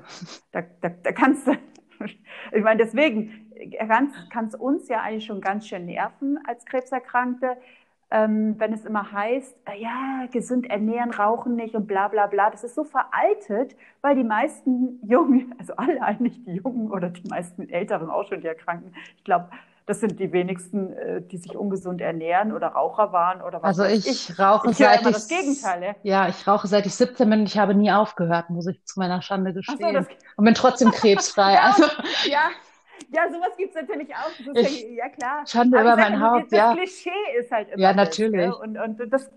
Da, da, da kannst du, [LAUGHS] ich meine, deswegen kann es uns ja eigentlich schon ganz schön nerven als Krebserkrankte, ähm, wenn es immer heißt, äh, ja, gesund ernähren, rauchen nicht und bla bla bla. Das ist so veraltet, weil die meisten Jungen, [LAUGHS] also alle [LAUGHS] eigentlich die Jungen oder die meisten Älteren auch schon die Erkrankten, ich glaube, das sind die wenigsten, äh, die sich ungesund ernähren oder Raucher waren oder was. Also ich, ich rauche ich seit ich das Gegenteil. Ja. ja, ich rauche seit ich 17 bin und ich habe nie aufgehört, muss ich zu meiner Schande gestehen. So, und bin trotzdem krebsfrei. [LAUGHS] ja, also ja, [LAUGHS] ja, sowas gibt es natürlich auch. Ich, ja, klar. Schande über mein Haupt, das ja. Das Klischee ist halt immer Ja, natürlich. Das, und, und das,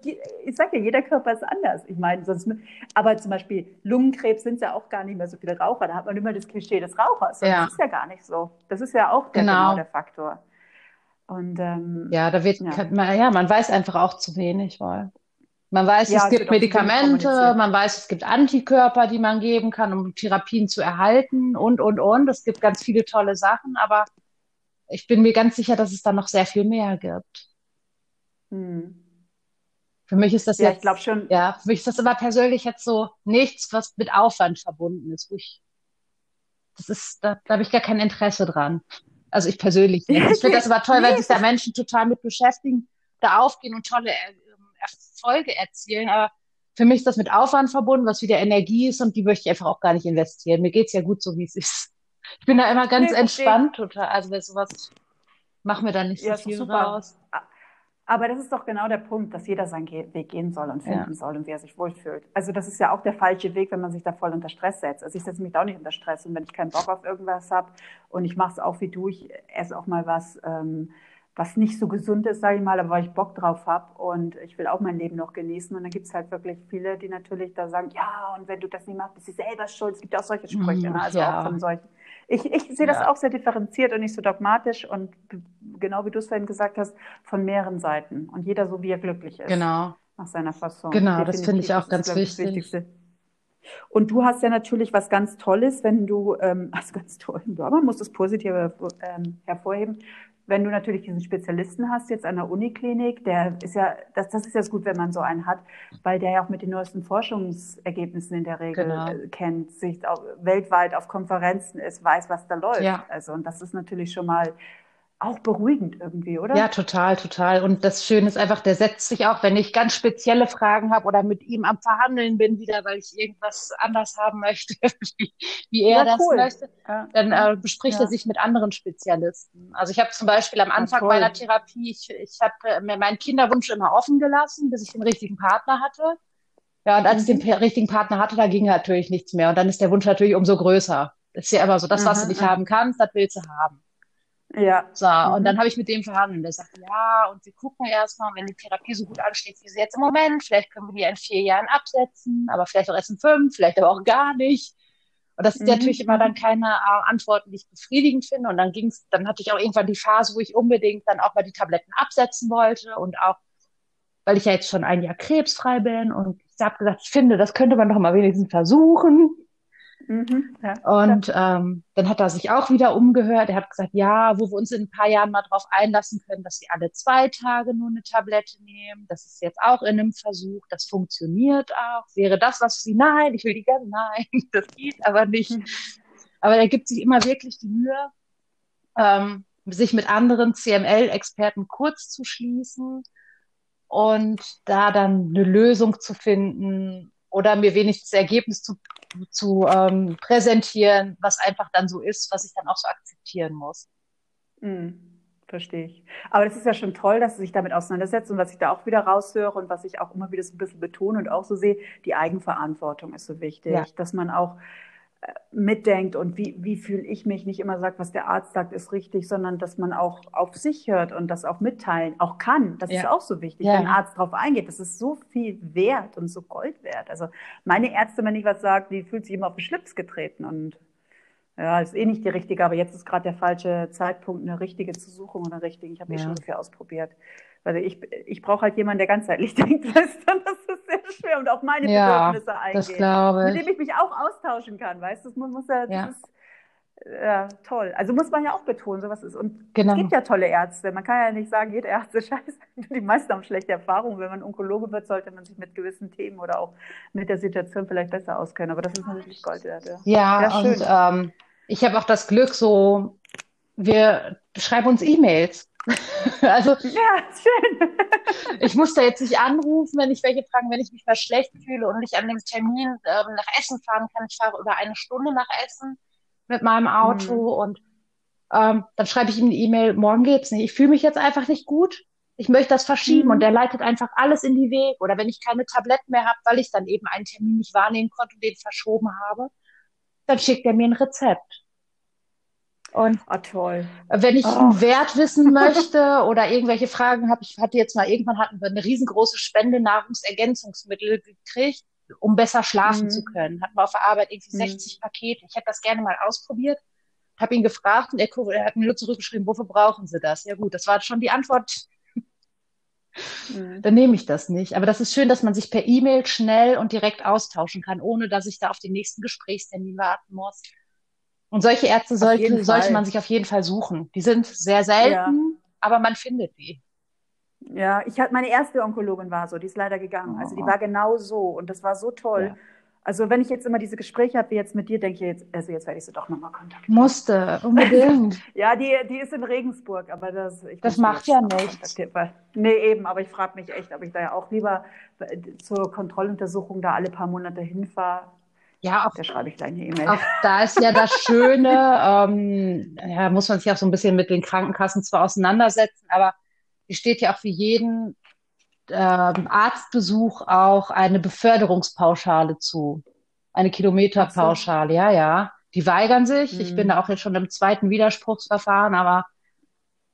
ich sage ja, jeder Körper ist anders. Ich meine, sonst, aber zum Beispiel Lungenkrebs sind ja auch gar nicht mehr so viele Raucher. Da hat man immer das Klischee des Rauchers. Und ja. Das ist ja gar nicht so. Das ist ja auch der, genau. genau der Faktor. Und, ähm, ja, da wird, ja. Man, ja, man weiß einfach auch zu wenig, weil man weiß, ja, es gibt Medikamente, man weiß, es gibt Antikörper, die man geben kann, um Therapien zu erhalten und, und, und. Es gibt ganz viele tolle Sachen, aber ich bin mir ganz sicher, dass es da noch sehr viel mehr gibt. Hm. Für mich ist das ja, jetzt, ich schon. ja, für mich ist das aber persönlich jetzt so nichts, was mit Aufwand verbunden ist. Wo ich, das ist, da, da habe ich gar kein Interesse dran. Also ich persönlich nicht. Ich finde [LAUGHS] das aber toll, weil sich da Menschen total mit beschäftigen, da aufgehen und tolle Erfolge erzielen, aber für mich ist das mit Aufwand verbunden, was wieder Energie ist und die möchte ich einfach auch gar nicht investieren. Mir geht's ja gut so, wie es ist. Ich bin da immer ganz nee, entspannt total. Also bei sowas machen wir da nicht so ja, viel raus. Aber das ist doch genau der Punkt, dass jeder seinen Weg gehen soll und finden ja. soll und wie er sich wohlfühlt. Also das ist ja auch der falsche Weg, wenn man sich da voll unter Stress setzt. Also ich setze mich da auch nicht unter Stress und wenn ich keinen Bock auf irgendwas habe und ich mache es auch wie du, ich esse auch mal was, ähm, was nicht so gesund ist, sage ich mal, aber weil ich Bock drauf habe und ich will auch mein Leben noch genießen. Und dann gibt es halt wirklich viele, die natürlich da sagen, ja, und wenn du das nicht machst, bist du selber schuld. Es gibt ja auch solche Sprüche, ne? also ja. auch von solchen. Ich, ich sehe das ja. auch sehr differenziert und nicht so dogmatisch und genau wie du es vorhin gesagt hast, von mehreren Seiten. Und jeder so, wie er glücklich ist. Genau. Nach seiner Fasson. Genau, Definitiv. das finde ich auch ganz wichtig. Und du hast ja natürlich was ganz Tolles, wenn du, ähm, [LAUGHS] also ganz toll, aber man muss das Positive ähm, hervorheben, wenn du natürlich diesen Spezialisten hast, jetzt an der Uniklinik, der ist ja, das, das ist ja gut, wenn man so einen hat, weil der ja auch mit den neuesten Forschungsergebnissen in der Regel genau. Äh, kennt, sich auch weltweit auf Konferenzen ist, weiß, was da läuft. Ja. Also, und das ist natürlich schon mal auch beruhigend irgendwie, oder? Ja, total, total. Und das Schöne ist einfach, der setzt sich auch, wenn ich ganz spezielle Fragen habe oder mit ihm am Verhandeln bin wieder, weil ich irgendwas anders haben möchte, [LAUGHS] wie, wie er ja, das cool. möchte, ja. dann äh, bespricht ja. er sich mit anderen Spezialisten. Also ich habe zum Beispiel am Anfang meiner Therapie, ich, ich habe äh, mir meinen Kinderwunsch immer offen gelassen, bis ich den richtigen Partner hatte. Ja, und als ich den richtigen Partner hatte, da ging natürlich nichts mehr. Und dann ist der Wunsch natürlich umso größer. Das ist ja immer so, das, was du nicht haben kannst, das willst du haben. Ja. So, und mhm. dann habe ich mit dem verhandelt. Der sagte, ja, und wir gucken erstmal, wenn die Therapie so gut ansteht, wie sie jetzt im Moment, vielleicht können wir die in vier Jahren absetzen, aber vielleicht auch erst in fünf, vielleicht aber auch gar nicht. Und das ist mhm. natürlich immer dann keine äh, Antworten, die ich befriedigend finde. Und dann ging's, dann hatte ich auch irgendwann die Phase, wo ich unbedingt dann auch mal die Tabletten absetzen wollte und auch, weil ich ja jetzt schon ein Jahr krebsfrei bin und ich habe gesagt, ich finde, das könnte man doch mal wenigstens versuchen. Mhm, ja, und ähm, dann hat er sich auch wieder umgehört. Er hat gesagt, ja, wo wir uns in ein paar Jahren mal drauf einlassen können, dass sie alle zwei Tage nur eine Tablette nehmen. Das ist jetzt auch in einem Versuch. Das funktioniert auch. Wäre das was sie? Nein, ich will die gerne. Nein, [LAUGHS] das geht aber nicht. Mhm. Aber er gibt sich immer wirklich die Mühe, ähm, sich mit anderen CML-Experten kurz zu schließen und da dann eine Lösung zu finden oder mir wenigstens das Ergebnis zu zu ähm, präsentieren, was einfach dann so ist, was ich dann auch so akzeptieren muss. Mhm. Verstehe ich. Aber das ist ja schon toll, dass Sie sich damit auseinandersetzen und was ich da auch wieder raushöre und was ich auch immer wieder so ein bisschen betone und auch so sehe, die Eigenverantwortung ist so wichtig, ja. dass man auch mitdenkt und wie, wie fühle ich mich, nicht immer sagt, was der Arzt sagt, ist richtig, sondern dass man auch auf sich hört und das auch mitteilen, auch kann. Das ja. ist auch so wichtig, ja. wenn ein Arzt darauf eingeht. Das ist so viel wert und so Gold wert. Also meine Ärzte, wenn ich was sage, die fühlt sich immer auf den Schlips getreten und ja, ist eh nicht die richtige, aber jetzt ist gerade der falsche Zeitpunkt, eine richtige zu suchen oder richtigen. Ich habe eh ja. eh schon so viel ausprobiert. Also ich, ich brauche halt jemanden, der ganzheitlich [LAUGHS] denkt, weißt du, das ist schwer und auch meine ja, Bedürfnisse eingeht. Mit dem ich mich auch austauschen kann, weißt du, das muss ja, ja. Das ist, ja, toll. Also muss man ja auch betonen, sowas ist. Und genau. es gibt ja tolle Ärzte. Man kann ja nicht sagen, jeder ist scheiße. [LAUGHS] Die meisten haben schlechte Erfahrungen. Wenn man Onkologe wird, sollte man sich mit gewissen Themen oder auch mit der Situation vielleicht besser auskennen. Aber das ist natürlich Gold wert. Ja, ja und ähm, ich habe auch das Glück, so, wir schreiben uns E-Mails. [LAUGHS] also, ja, schön. ich muss da jetzt nicht anrufen, wenn ich welche fragen, wenn ich mich mal schlecht fühle und nicht an dem Termin ähm, nach Essen fahren kann. Ich fahre über eine Stunde nach Essen mit meinem Auto mhm. und ähm, dann schreibe ich ihm eine E-Mail, morgen geht's nicht. Ich fühle mich jetzt einfach nicht gut. Ich möchte das verschieben mhm. und der leitet einfach alles in die Weg. Oder wenn ich keine Tabletten mehr habe, weil ich dann eben einen Termin nicht wahrnehmen konnte und den verschoben habe, dann schickt er mir ein Rezept. Und ah, toll. wenn ich oh. einen Wert wissen [LAUGHS] möchte oder irgendwelche Fragen habe, ich hatte jetzt mal irgendwann hatten wir eine riesengroße Spende Nahrungsergänzungsmittel gekriegt, um besser schlafen mhm. zu können. Hatten wir auf der Arbeit irgendwie mhm. 60 Pakete. Ich hätte das gerne mal ausprobiert, habe ihn gefragt und er, er hat mir nur zurückgeschrieben, wofür brauchen Sie das? Ja gut, das war schon die Antwort. Mhm. Dann nehme ich das nicht. Aber das ist schön, dass man sich per E-Mail schnell und direkt austauschen kann, ohne dass ich da auf den nächsten Gesprächstermin warten muss. Und solche Ärzte sollte, sollte man sich auf jeden Fall suchen. Die sind sehr selten, ja. aber man findet die. Ja, ich hatte meine erste Onkologin war so, die ist leider gegangen. Also die oh. war genau so und das war so toll. Ja. Also wenn ich jetzt immer diese Gespräche habe wie jetzt mit dir, denke ich jetzt, also jetzt werde ich sie doch nochmal kontaktieren. Musste, unbedingt. [LAUGHS] ja, die, die ist in Regensburg, aber das Das macht ja nichts. Nee, eben, aber ich frage mich echt, ob ich da ja auch lieber zur Kontrolluntersuchung da alle paar Monate hinfahre. Ja, auch, da schreibe ich gleich eine E-Mail. Auch da ist ja das Schöne, [LAUGHS] ähm, ja, muss man sich auch so ein bisschen mit den Krankenkassen zwar auseinandersetzen, aber die steht ja auch für jeden ähm, Arztbesuch auch eine Beförderungspauschale zu. Eine Kilometerpauschale, so. ja, ja. Die weigern sich. Hm. Ich bin da auch jetzt schon im zweiten Widerspruchsverfahren, aber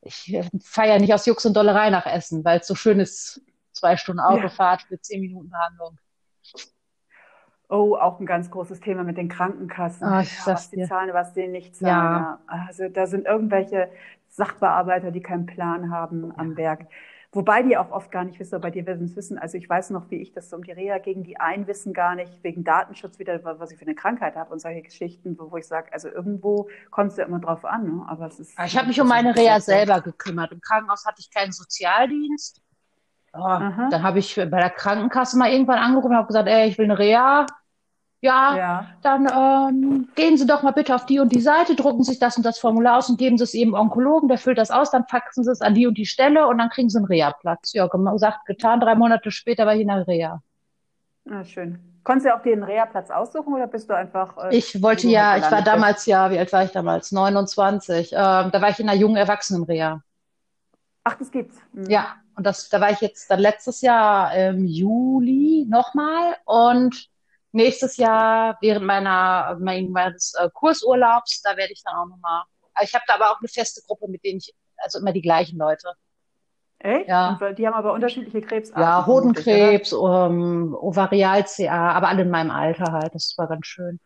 ich äh, feiere nicht aus Jux und Dollerei nach Essen, weil es so schön ist. Zwei Stunden Autofahrt ja. für zehn Minuten Behandlung. Oh, auch ein ganz großes Thema mit den Krankenkassen. Oh, ich ja, was die zahlen, was die nicht zahlen. Ja. Also da sind irgendwelche Sachbearbeiter, die keinen Plan haben am Werk. Wobei die auch oft gar nicht wissen, aber die werden es wissen. Also ich weiß noch, wie ich das um die Reha gegen die einen wissen gar nicht, wegen Datenschutz wieder, was ich für eine Krankheit habe und solche Geschichten, wo ich sage, also irgendwo kommst du ja immer drauf an. Ne? Aber es ist. Ich habe mich um meine Reha selber gekümmert. Im Krankenhaus hatte ich keinen Sozialdienst. Oh, dann habe ich bei der Krankenkasse mal irgendwann angerufen und habe gesagt, ey, ich will eine Reha ja, ja. dann ähm, gehen Sie doch mal bitte auf die und die Seite, drucken sich das und das Formular aus und geben Sie es eben Onkologen, der füllt das aus, dann faxen Sie es an die und die Stelle und dann kriegen Sie einen Reha-Platz. Ja, gesagt, getan, drei Monate später war ich in der Reha. Ah, schön. Konntest du auch den Reha-Platz aussuchen oder bist du einfach. Äh, ich wollte ja, ich war damals ja, wie alt war ich damals? 29. Ähm, da war ich in einer jungen Erwachsenen-Reha. Ach, das gibt's. Mhm. Ja, und das, da war ich jetzt dann letztes Jahr im Juli nochmal und nächstes Jahr während meiner meines äh, Kursurlaubs, da werde ich dann auch nochmal. Ich habe da aber auch eine feste Gruppe, mit denen ich, also immer die gleichen Leute. Echt? Ja. Und die haben aber unterschiedliche Krebsarten. Ja? Hodenkrebs, um, Ovarial-CA, aber alle in meinem Alter halt. Das war ganz schön.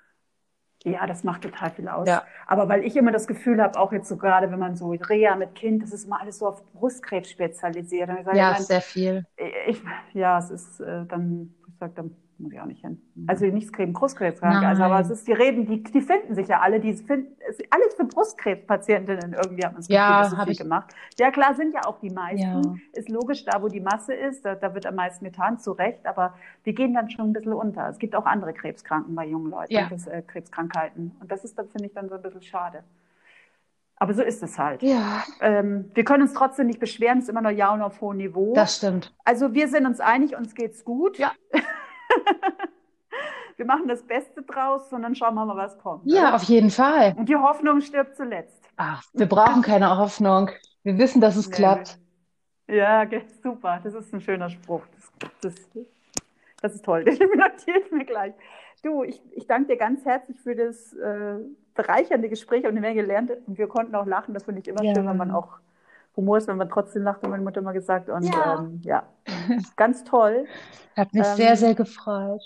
Ja, das macht total viel aus. Ja. Aber weil ich immer das Gefühl habe, auch jetzt so gerade, wenn man so Reha mit Kind, das ist immer alles so auf Brustkrebs spezialisiert. Ja, ich mein, sehr viel. ich, ja, es ist äh, dann, ich sag, dann muss ich auch nicht hin. Also nichts gegen Brustkrebskranke, Nein. also aber es ist, die reden, die, die finden sich ja alle, die finden, ist alles für Brustkrebspatientinnen irgendwie das Gefühl, Ja, so hab viel ich- gemacht. Ja, klar, sind ja auch die meisten. Ja. Ist logisch, da wo die Masse ist, da, da wird am meisten getan, zu Recht, aber die gehen dann schon ein bisschen unter. Es gibt auch andere Krebskranken bei jungen Leuten, Ja. das, äh, Krebskrankheiten. Und das ist dann, finde ich, dann so ein bisschen schade. Aber so ist es halt. Ja, Ähm, wir können uns trotzdem nicht beschweren, es ist immer noch Jauen auf hohem Niveau. das stimmt. Also wir sind uns einig, uns geht's gut. Ja. [LAUGHS] [LAUGHS] wir machen das Beste draus und dann schauen wir mal, was kommt. Ja, oder? auf jeden Fall. Und die Hoffnung stirbt zuletzt. Ach, wir brauchen keine Hoffnung. Wir wissen, dass es Nee, klappt. Ja, super. Das ist ein schöner Spruch. Das, das, das ist toll. [LAUGHS] Den notiere ich mir gleich. Du, ich, ich danke dir ganz herzlich für das äh, bereichernde Gespräch und eine Menge gelernt. Und wir konnten auch lachen. Das finde ich immer Ja. schön, wenn man auch Humor ist, wenn man trotzdem lacht, hat meine Mutter immer gesagt. Und Ja. ähm, ja, ganz toll. Hat mich Ähm, sehr, sehr gefreut.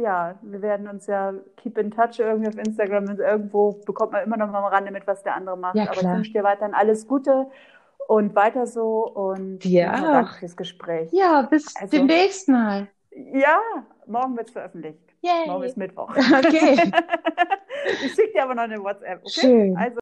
Ja, wir werden uns ja keep in touch irgendwie auf Instagram. Und irgendwo bekommt man immer noch mal am Rande mit, was der andere macht. Ja, Aber ich wünsche dir weiterhin alles Gute und weiter so. Und Dir nochmal Danke auch. fürs Gespräch. Ja, bis Also- demnächst mal. Ja, morgen wird es veröffentlicht. Morgen Yay. ist Mittwoch. Okay. [LAUGHS] ich schicke dir aber noch eine WhatsApp. Okay? Schön. Also